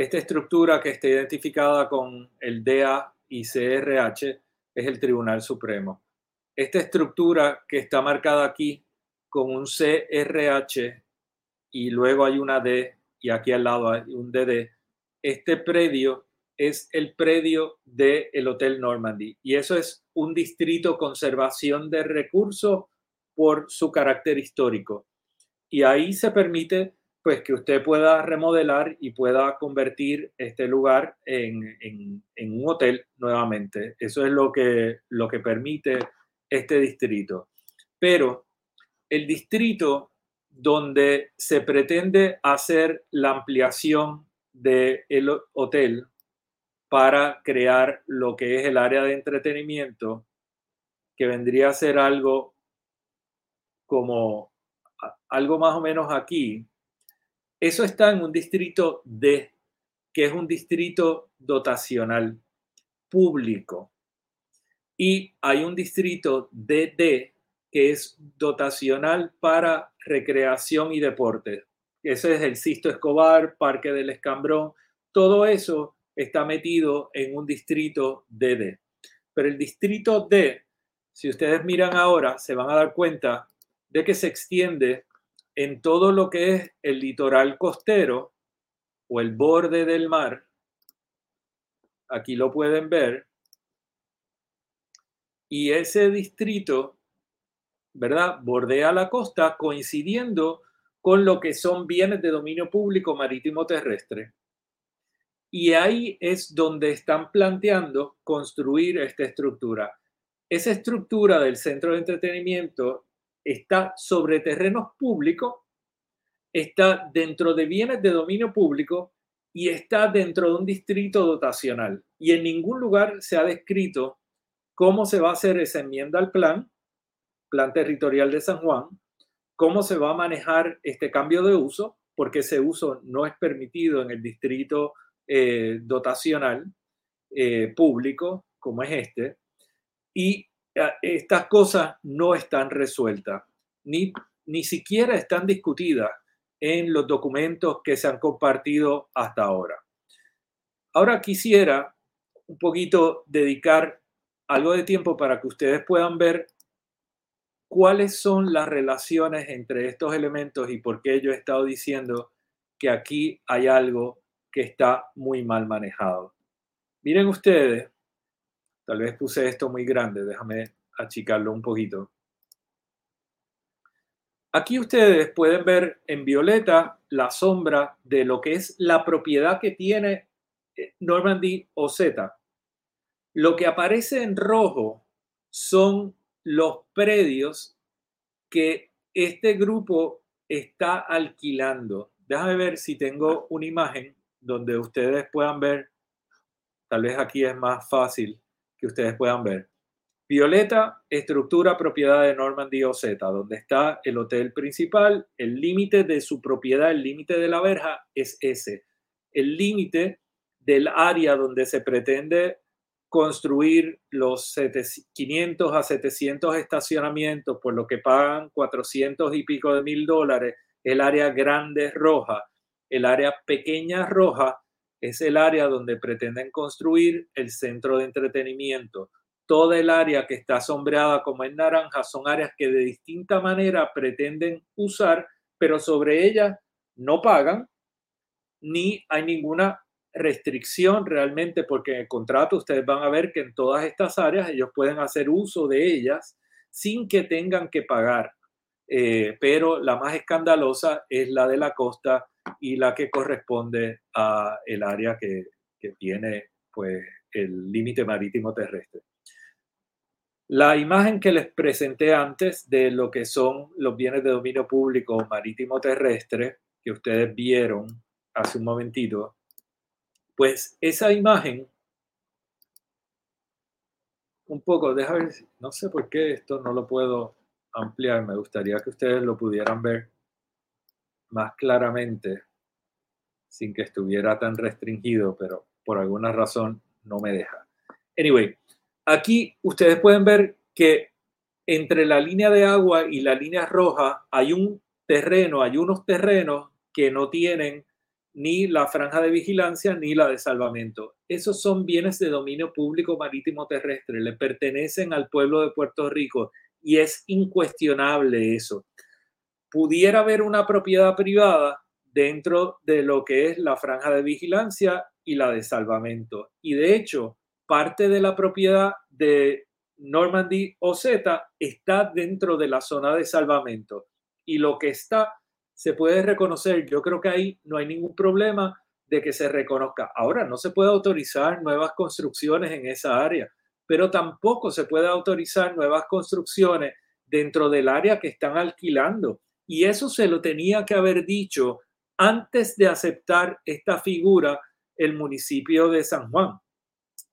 Esta estructura que está identificada con el DA y CRH es el Tribunal Supremo. Esta estructura que está marcada aquí con un CRH y luego hay una D y aquí al lado hay un DD. Este predio es el predio del Hotel Normandy y eso es un distrito conservación de recursos por su carácter histórico. Y ahí se permite pues que usted pueda remodelar y pueda convertir este lugar en, en, un hotel nuevamente. Eso es lo que, lo que permite este distrito. Pero el distrito donde se pretende hacer la ampliación del hotel para crear lo que es el área de entretenimiento, que vendría a ser algo como algo más o menos aquí. Eso está en un distrito D, que es un distrito dotacional público. Y hay un distrito DD, que es dotacional para recreación y deporte. Ese es el Sisto Escobar, Parque del Escambrón, todo eso está metido en un distrito DD. Pero el distrito D, si ustedes miran ahora, se van a dar cuenta de que se extiende en todo lo que es el litoral costero o el borde del mar. Aquí lo pueden ver. Y ese distrito, ¿verdad? Bordea la costa coincidiendo con lo que son bienes de dominio público marítimo terrestre. Y ahí es donde están planteando construir esta estructura. Esa estructura del centro de entretenimiento está sobre terrenos públicos, está dentro de bienes de dominio público y está dentro de un distrito dotacional. Y en ningún lugar se ha descrito cómo se va a hacer esa enmienda al plan, plan territorial de San Juan, cómo se va a manejar este cambio de uso, porque ese uso no es permitido en el distrito eh, dotacional eh, público como es este. Y estas cosas no están resueltas, ni, ni siquiera están discutidas en los documentos que se han compartido hasta ahora. Ahora quisiera un poquito dedicar algo de tiempo para que ustedes puedan ver cuáles son las relaciones entre estos elementos y por qué yo he estado diciendo que aquí hay algo que está muy mal manejado. Miren ustedes, Tal vez puse esto muy grande, déjame achicarlo un poquito. Aquí ustedes pueden ver en violeta la sombra de lo que es la propiedad que tiene eh, Normandy o Z. Lo que aparece en rojo son los predios que este grupo está alquilando. Déjame ver si tengo una imagen donde ustedes puedan ver, tal vez aquí es más fácil que ustedes puedan ver. Violeta, estructura propiedad de Normandy OZ, donde está el hotel principal. El límite de su propiedad, el límite de la verja es ese. El límite del área donde se pretende construir los 500 a 700 estacionamientos, por lo que pagan 400 y pico de mil dólares, el área grande roja. El área pequeña roja es el área donde pretenden construir el centro de entretenimiento. Toda el área que está sombreada como en naranja son áreas que de distinta manera pretenden usar, pero sobre ellas no pagan ni hay ninguna restricción realmente porque en el contrato ustedes van a ver que en todas estas áreas ellos pueden hacer uso de ellas sin que tengan que pagar. Eh, pero la más escandalosa es la de la costa y la que corresponde a el área que, que tiene pues el límite marítimo terrestre. La imagen que les presenté antes de lo que son los bienes de dominio público marítimo terrestre que ustedes vieron hace un momentito, pues esa imagen un poco, déjame ver, no sé por qué esto no lo puedo ampliar, me gustaría que ustedes lo pudieran ver más claramente sin que estuviera tan restringido, pero por alguna razón no me deja. Anyway, aquí ustedes pueden ver que entre la línea de agua y la línea roja hay un terreno, hay unos terrenos que no tienen ni la franja de vigilancia ni la de salvamento. Esos son bienes de dominio público marítimo terrestre, le pertenecen al pueblo de Puerto Rico y es incuestionable eso pudiera haber una propiedad privada dentro de lo que es la franja de vigilancia y la de salvamento. Y de hecho, parte de la propiedad de Normandy OZ está dentro de la zona de salvamento. Y lo que está se puede reconocer. Yo creo que ahí no hay ningún problema de que se reconozca. Ahora, no se puede autorizar nuevas construcciones en esa área, pero tampoco se puede autorizar nuevas construcciones dentro del área que están alquilando. Y eso se lo tenía que haber dicho antes de aceptar esta figura el municipio de San Juan.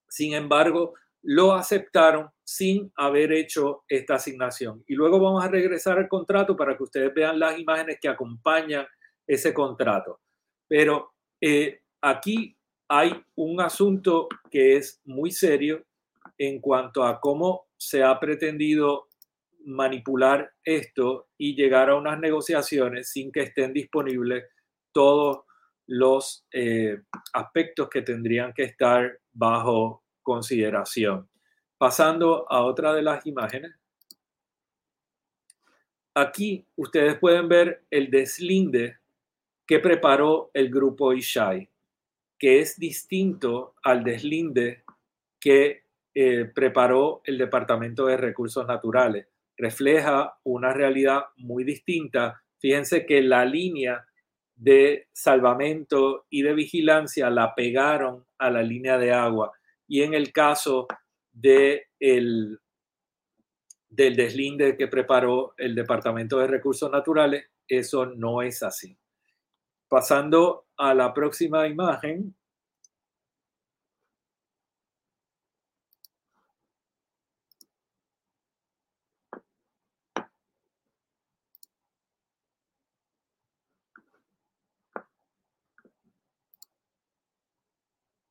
Sin embargo, lo aceptaron sin haber hecho esta asignación. Y luego vamos a regresar al contrato para que ustedes vean las imágenes que acompañan ese contrato. Pero eh, aquí hay un asunto que es muy serio en cuanto a cómo se ha pretendido manipular esto y llegar a unas negociaciones sin que estén disponibles todos los eh, aspectos que tendrían que estar bajo consideración. Pasando a otra de las imágenes. aquí ustedes pueden ver el deslinde que preparó el grupo Ishai, que es distinto al deslinde que eh, preparó el Departamento de Recursos Naturales. Refleja una realidad muy distinta. Fíjense que la línea de salvamento y de vigilancia la pegaron a la línea de agua. Y en el caso de el, del deslinde que preparó el Departamento de Recursos Naturales, eso no es así. Pasando a la próxima imagen,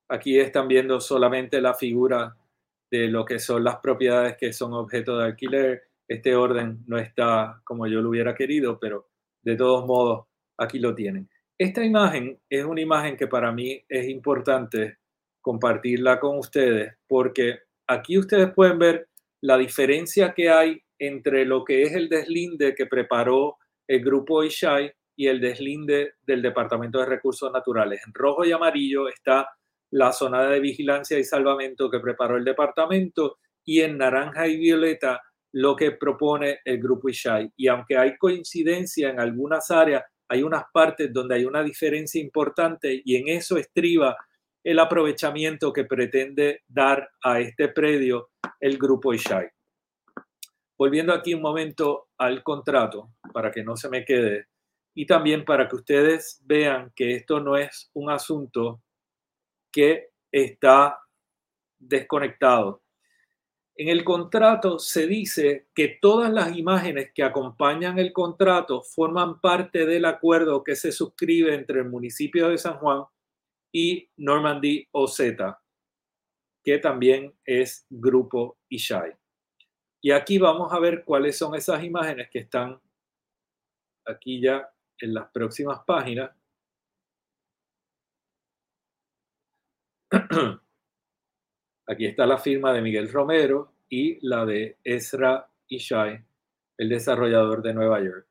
Aquí están viendo solamente la figura de lo que son las propiedades que son objeto de alquiler. Este orden no está como yo lo hubiera querido, pero de todos modos aquí lo tienen. Esta imagen es una imagen que para mí es importante compartirla con ustedes porque aquí ustedes pueden ver la diferencia que hay entre lo que es el deslinde que preparó el grupo Ishai y el deslinde del Departamento de Recursos Naturales. En rojo y amarillo está la zona de vigilancia y salvamento que preparó el departamento y en naranja y violeta lo que propone el grupo Ishai. Y aunque hay coincidencia en algunas áreas, hay unas partes donde hay una diferencia importante y en eso estriba el aprovechamiento que pretende dar a este predio el grupo Ishai. Volviendo aquí un momento al contrato, para que no se me quede, y también para que ustedes vean que esto no es un asunto que está desconectado. En el contrato se dice que todas las imágenes que acompañan el contrato forman parte del acuerdo que se suscribe entre el municipio de San Juan y Normandy OZ, que también es Grupo Ishai. Y aquí vamos a ver cuáles son esas imágenes que están aquí ya en las próximas páginas. Aquí está la firma de Miguel Romero y la de Ezra Ishai, el desarrollador de Nueva York,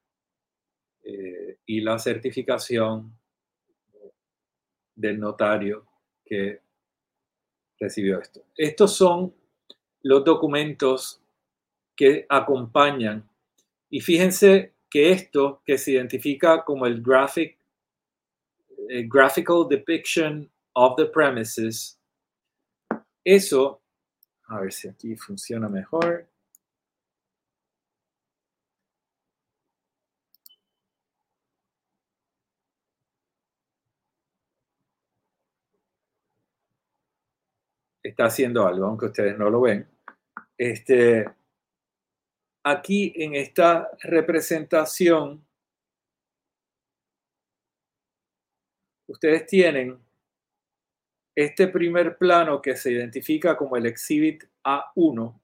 eh, y la certificación del notario que recibió esto. Estos son los documentos que acompañan. Y fíjense que esto, que se identifica como el graphic, graphical depiction of the premises. Eso, a ver si aquí funciona mejor. Está haciendo algo, aunque ustedes no lo ven. Este, aquí en esta representación, ustedes tienen este primer plano que se identifica como el exhibit A1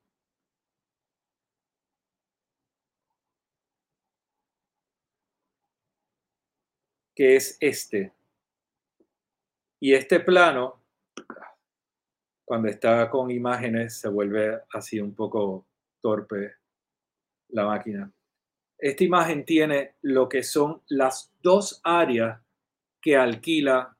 que es este. Y este plano, cuando está con imágenes, se vuelve así un poco torpe la máquina. Esta imagen tiene lo que son las dos áreas que alquila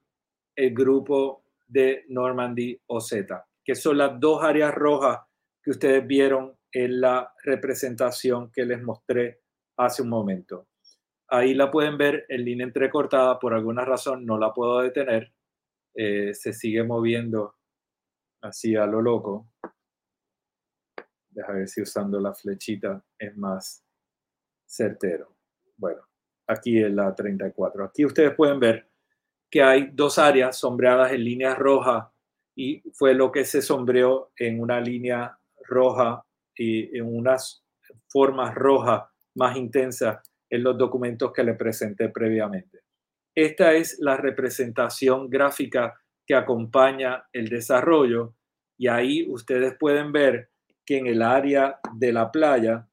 el grupo de Normandy o Z, que son las dos áreas rojas que ustedes vieron en la representación que les mostré hace un momento. Ahí la pueden ver en línea entrecortada, por alguna razón no la puedo detener, eh, se sigue moviendo así a lo loco. Deja ver si usando la flechita es más certero. Bueno, aquí es la 34. Aquí ustedes pueden ver que hay dos áreas sombreadas en líneas rojas y fue lo que se sombreó en una línea roja y en unas formas rojas más intensas en los documentos que le presenté previamente. Esta es la representación gráfica que acompaña el desarrollo y ahí ustedes pueden ver que en el área de la playa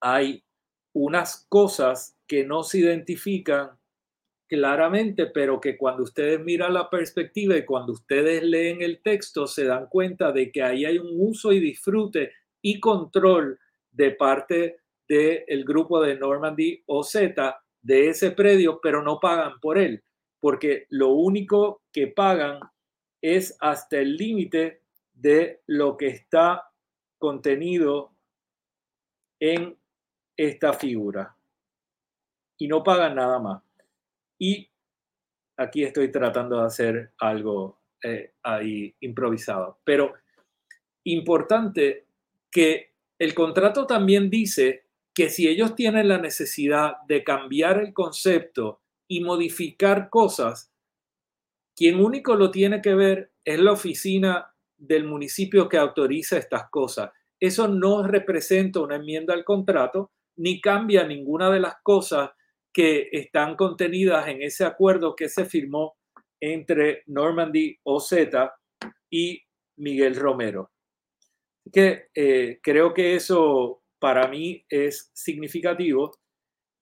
hay unas cosas que no se identifican claramente, pero que cuando ustedes miran la perspectiva y cuando ustedes leen el texto se dan cuenta de que ahí hay un uso y disfrute y control de parte del grupo de Normandy OZ de ese predio, pero no pagan por él, porque lo único que pagan es hasta el límite de lo que está contenido en esta figura. Y no pagan nada más. Y aquí estoy tratando de hacer algo eh, ahí improvisado. Pero importante que el contrato también dice que si ellos tienen la necesidad de cambiar el concepto y modificar cosas, quien único lo tiene que ver es la oficina del municipio que autoriza estas cosas. Eso no representa una enmienda al contrato ni cambia ninguna de las cosas que están contenidas en ese acuerdo que se firmó entre Normandy OZ y Miguel Romero. Que eh, creo que eso para mí es significativo.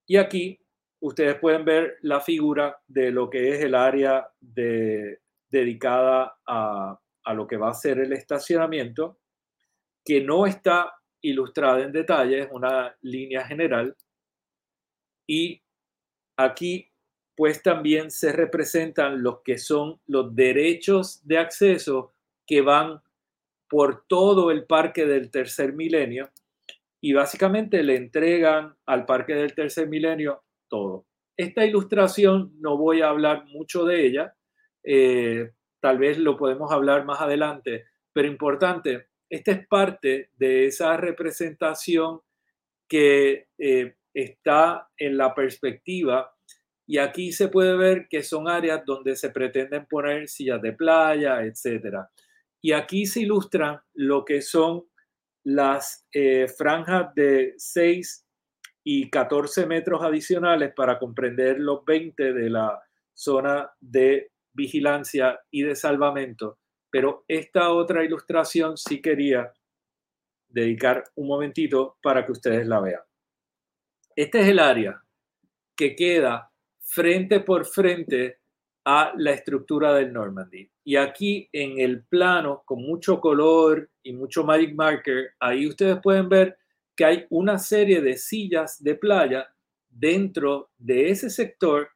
Y aquí ustedes pueden ver la figura de lo que es el área de, dedicada a, a lo que va a ser el estacionamiento, que no está ilustrada en detalle, es una línea general. Y aquí pues también se representan los que son los derechos de acceso que van por todo el parque del tercer milenio y básicamente le entregan al parque del tercer milenio todo. Esta ilustración no voy a hablar mucho de ella, eh, tal vez lo podemos hablar más adelante, pero importante, esta es parte de esa representación que eh, está en la perspectiva y aquí se puede ver que son áreas donde se pretenden poner sillas de playa, etc. Y aquí se ilustran lo que son las eh, franjas de 6 y 14 metros adicionales para comprender los 20 de la zona de vigilancia y de salvamento. Pero esta otra ilustración sí quería dedicar un momentito para que ustedes la vean. Este es el área que queda frente por frente a la estructura del Normandy. Y aquí en el plano, con mucho color y mucho magic marker, ahí ustedes pueden ver que hay una serie de sillas de playa dentro de ese sector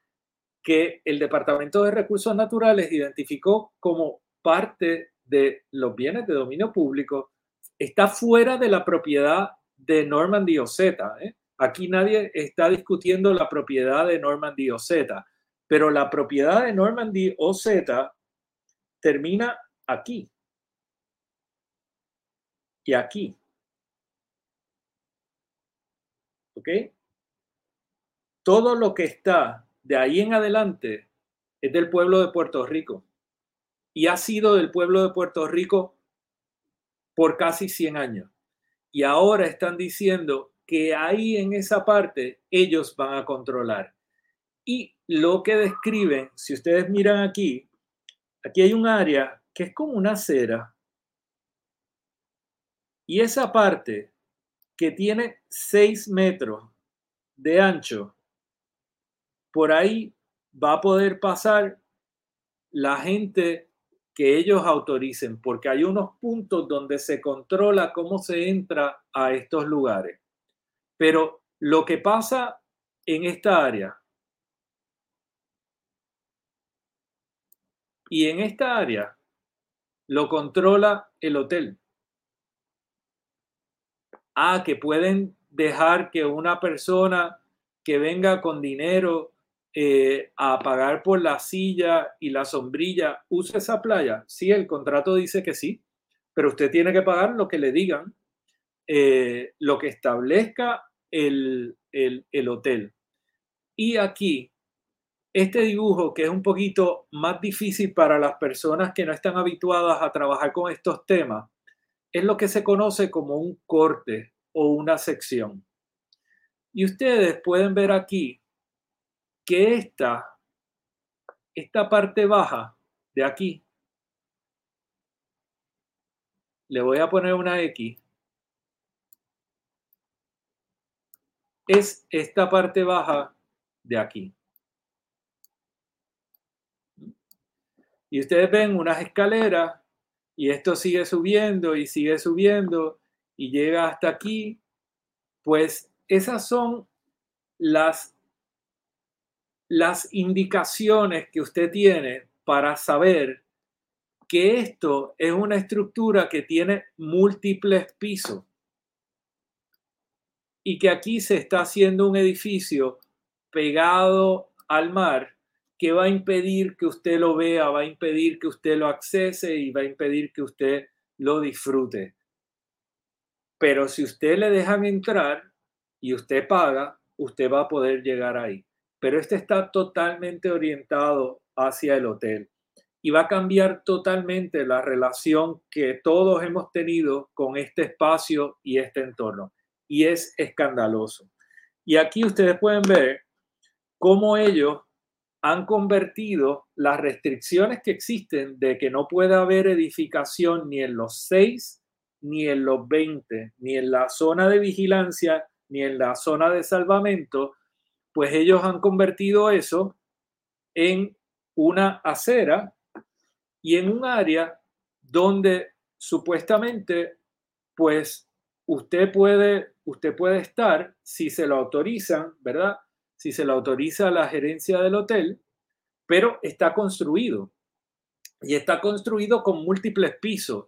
que el Departamento de Recursos Naturales identificó como parte de los bienes de dominio público, está fuera de la propiedad de Normandy OZ. ¿eh? Aquí nadie está discutiendo la propiedad de Normandy OZ, pero la propiedad de Normandy OZ termina aquí y aquí. ¿Ok? Todo lo que está de ahí en adelante es del pueblo de Puerto Rico y ha sido del pueblo de Puerto Rico por casi 100 años. Y ahora están diciendo que ahí en esa parte ellos van a controlar. Y lo que describen, si ustedes miran aquí, aquí hay un área que es como una acera. Y esa parte que tiene 6 metros de ancho, por ahí va a poder pasar la gente que ellos autoricen, porque hay unos puntos donde se controla cómo se entra a estos lugares. Pero lo que pasa en esta área y en esta área lo controla el hotel. Ah, que pueden dejar que una persona que venga con dinero eh, a pagar por la silla y la sombrilla, ¿usa esa playa? Sí, el contrato dice que sí, pero usted tiene que pagar lo que le digan, eh, lo que establezca el, el hotel. Y aquí, este dibujo, que es un poquito más difícil para las personas que no están habituadas a trabajar con estos temas, es lo que se conoce como un corte o una sección. Y ustedes pueden ver aquí que esta, esta parte baja de aquí, le voy a poner una X, es esta parte baja de aquí. Y ustedes ven unas escaleras y esto sigue subiendo y sigue subiendo y llega hasta aquí, pues esas son las, las indicaciones que usted tiene para saber que esto es una estructura que tiene múltiples pisos y que aquí se está haciendo un edificio pegado al mar que va a impedir que usted lo vea, va a impedir que usted lo accese y va a impedir que usted lo disfrute. Pero si usted le dejan entrar y usted paga, usted va a poder llegar ahí. Pero este está totalmente orientado hacia el hotel y va a cambiar totalmente la relación que todos hemos tenido con este espacio y este entorno. Y es escandaloso. Y aquí ustedes pueden ver cómo ellos han convertido las restricciones que existen de que no puede haber edificación ni en los 6, ni en los 20, ni en la zona de vigilancia, ni en la zona de salvamento, pues ellos han convertido eso en una acera y en un área donde supuestamente pues usted puede usted puede estar si se lo autorizan, ¿verdad? si se le autoriza la gerencia del hotel, pero está construido. Y está construido con múltiples pisos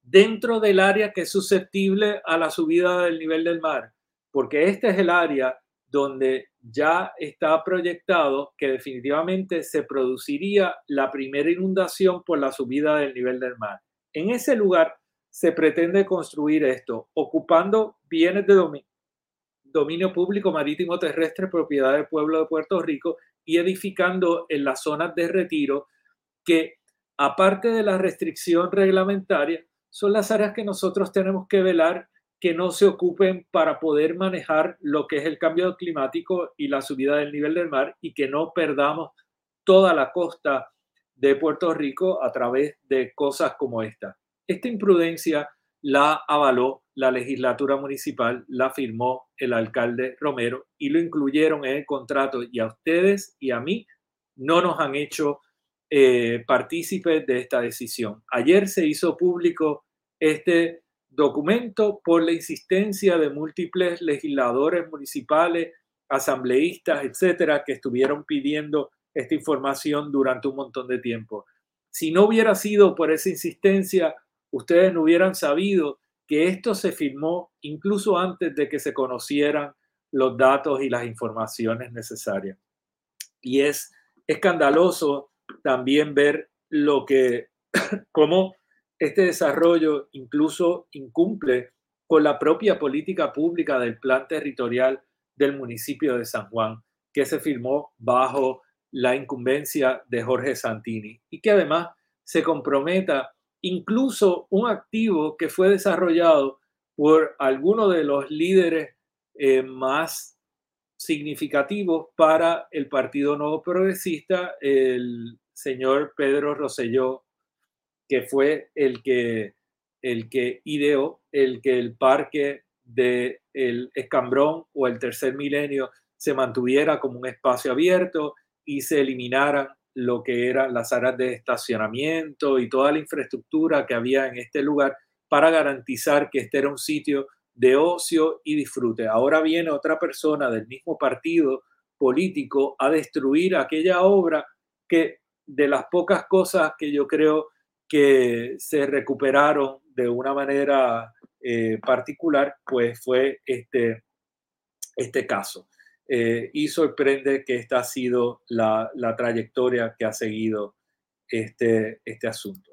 dentro del área que es susceptible a la subida del nivel del mar, porque este es el área donde ya está proyectado que definitivamente se produciría la primera inundación por la subida del nivel del mar. En ese lugar se pretende construir esto, ocupando bienes de dominio dominio público marítimo terrestre propiedad del pueblo de Puerto Rico y edificando en las zonas de retiro que, aparte de la restricción reglamentaria, son las áreas que nosotros tenemos que velar que no se ocupen para poder manejar lo que es el cambio climático y la subida del nivel del mar y que no perdamos toda la costa de Puerto Rico a través de cosas como esta. Esta imprudencia la avaló la legislatura municipal, la firmó el alcalde Romero y lo incluyeron en el contrato y a ustedes y a mí no nos han hecho eh, partícipes de esta decisión. Ayer se hizo público este documento por la insistencia de múltiples legisladores municipales, asambleístas, etcétera, que estuvieron pidiendo esta información durante un montón de tiempo. Si no hubiera sido por esa insistencia, ustedes no hubieran sabido que esto se firmó incluso antes de que se conocieran los datos y las informaciones necesarias. Y es escandaloso también ver lo que, cómo este desarrollo incluso incumple con la propia política pública del plan territorial del municipio de San Juan, que se firmó bajo la incumbencia de Jorge Santini y que además se comprometa incluso un activo que fue desarrollado por algunos de los líderes eh, más significativos para el Partido Nuevo Progresista, el señor Pedro Rosselló, que fue el que, el que ideó el que el parque del el Escambrón o el tercer milenio se mantuviera como un espacio abierto y se eliminaran lo que eran las áreas de estacionamiento y toda la infraestructura que había en este lugar para garantizar que este era un sitio de ocio y disfrute. Ahora viene otra persona del mismo partido político a destruir aquella obra que de las pocas cosas que yo creo que se recuperaron de una manera eh, particular, pues fue este, este caso. Eh, y sorprende que esta ha sido la, trayectoria que ha seguido este, este asunto.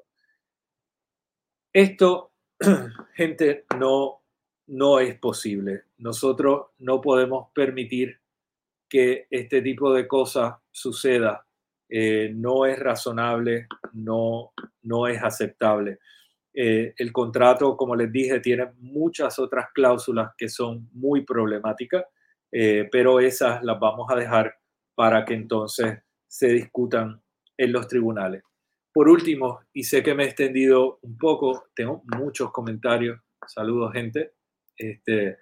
Esto, gente, no, no es posible. Nosotros no podemos permitir que este tipo de cosas suceda. Eh, no es razonable, no, no es aceptable. Eh, el contrato, como les dije, tiene muchas otras cláusulas que son muy problemáticas eh, pero esas las vamos a dejar para que entonces se discutan en los tribunales. Por último, y sé que me he extendido un poco, tengo muchos comentarios. Saludos, gente. Este,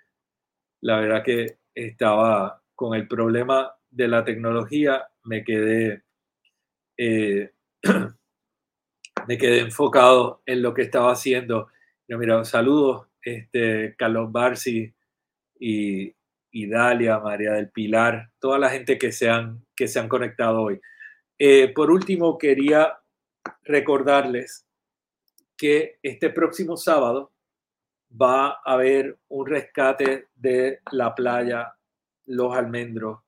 la verdad que estaba con el problema de la tecnología, me quedé, eh, me quedé enfocado en lo que estaba haciendo. Yo, mira, saludos, este, Carlos Barsi y Idalia, María del Pilar, toda la gente que se han, que se han conectado hoy. Eh, por último, quería recordarles que este próximo sábado va a haber un rescate de la playa Los Almendros.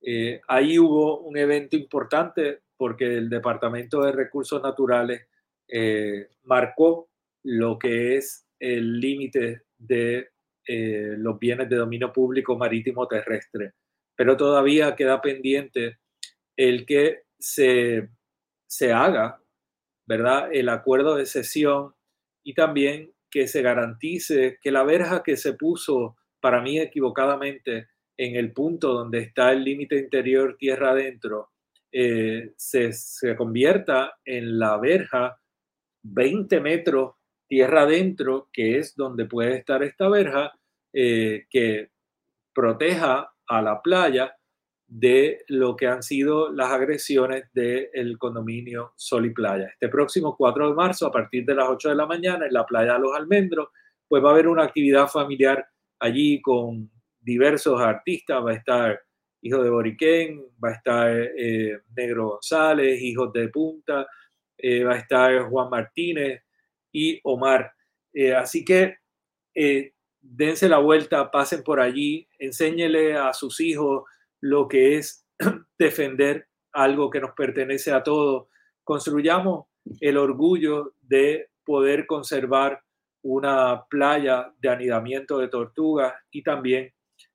Eh, ahí hubo un evento importante porque el Departamento de Recursos Naturales eh, marcó lo que es el límite de eh, los bienes de dominio público marítimo terrestre. Pero todavía queda pendiente el que se, se haga, ¿verdad? El acuerdo de cesión y también que se garantice que la verja que se puso, para mí equivocadamente, en el punto donde está el límite interior tierra adentro, eh, se, se, convierta en la verja 20 metros tierra adentro, que es donde puede estar esta verja, eh, que proteja a la playa de lo que han sido las agresiones del condominio Sol y Playa. Este próximo 4 de marzo, a partir de las 8 de la mañana, en la playa de Los Almendros, pues va a haber una actividad familiar allí con diversos artistas. Va a estar Hijo de Boriquén, va a estar eh, Negro González, Hijos de Punta, eh, va a estar Juan Martínez y Omar. Eh, así que dense la vuelta, pasen por allí, enséñele a sus hijos lo que es defender algo que nos pertenece a todos. Construyamos el orgullo de poder conservar una playa de anidamiento de tortugas y también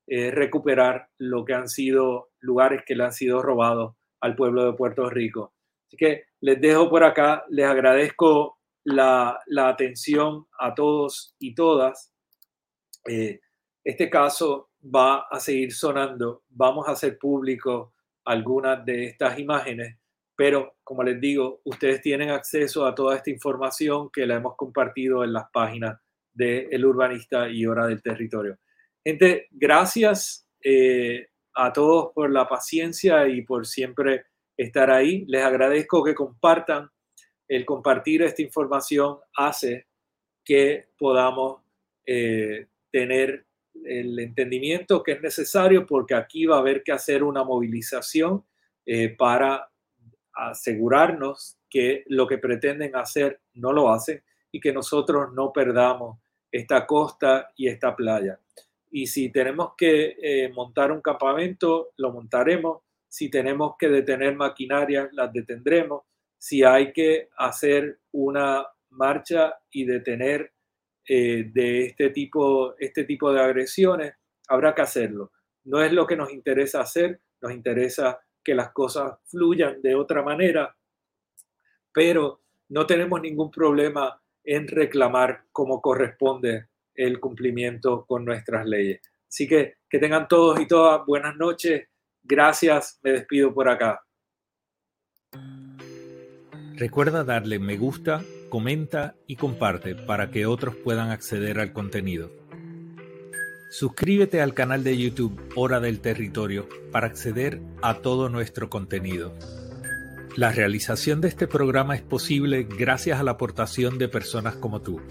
eh, recuperar lo que han sido lugares que le han sido robados al pueblo de Puerto Rico. Así que les dejo por acá, les agradezco la, atención a todos y todas. Eh, este caso va a seguir sonando, vamos a hacer público algunas de estas imágenes, pero como les digo, ustedes tienen acceso a toda esta información que la hemos compartido en las páginas de El Urbanista y Hora del Territorio. Gente, gracias eh, a todos por la paciencia y por siempre estar ahí. Les agradezco que compartan. El compartir esta información hace que podamos eh, tener el entendimiento que es necesario porque aquí va a haber que hacer una movilización eh, para asegurarnos que lo que pretenden hacer no lo hacen y que nosotros no perdamos esta costa y esta playa. Y si tenemos que eh, montar un campamento, lo montaremos. Si tenemos que detener maquinarias, las detendremos. Si hay que hacer una marcha y detener eh, de este tipo, este tipo de agresiones, habrá que hacerlo. No es lo que nos interesa hacer, nos interesa que las cosas fluyan de otra manera, pero no tenemos ningún problema en reclamar como corresponde el cumplimiento con nuestras leyes. Así que que tengan todos y todas buenas noches. Gracias, me despido por acá. Recuerda darle me gusta comenta y comparte para que otros puedan acceder al contenido. Suscríbete al canal de YouTube Hora del Territorio para acceder a todo nuestro contenido. La realización de este programa es posible gracias a la aportación de personas como tú.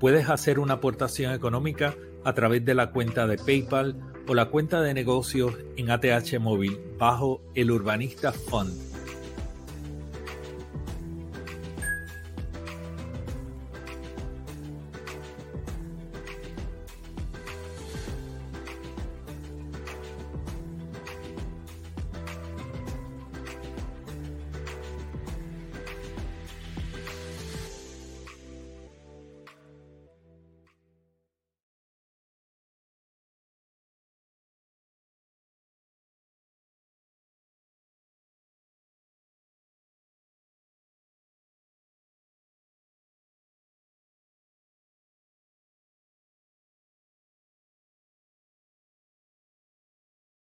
Puedes hacer una aportación económica a través de la cuenta de PayPal o la cuenta de negocios en ATH Móvil bajo el Urbanista Fund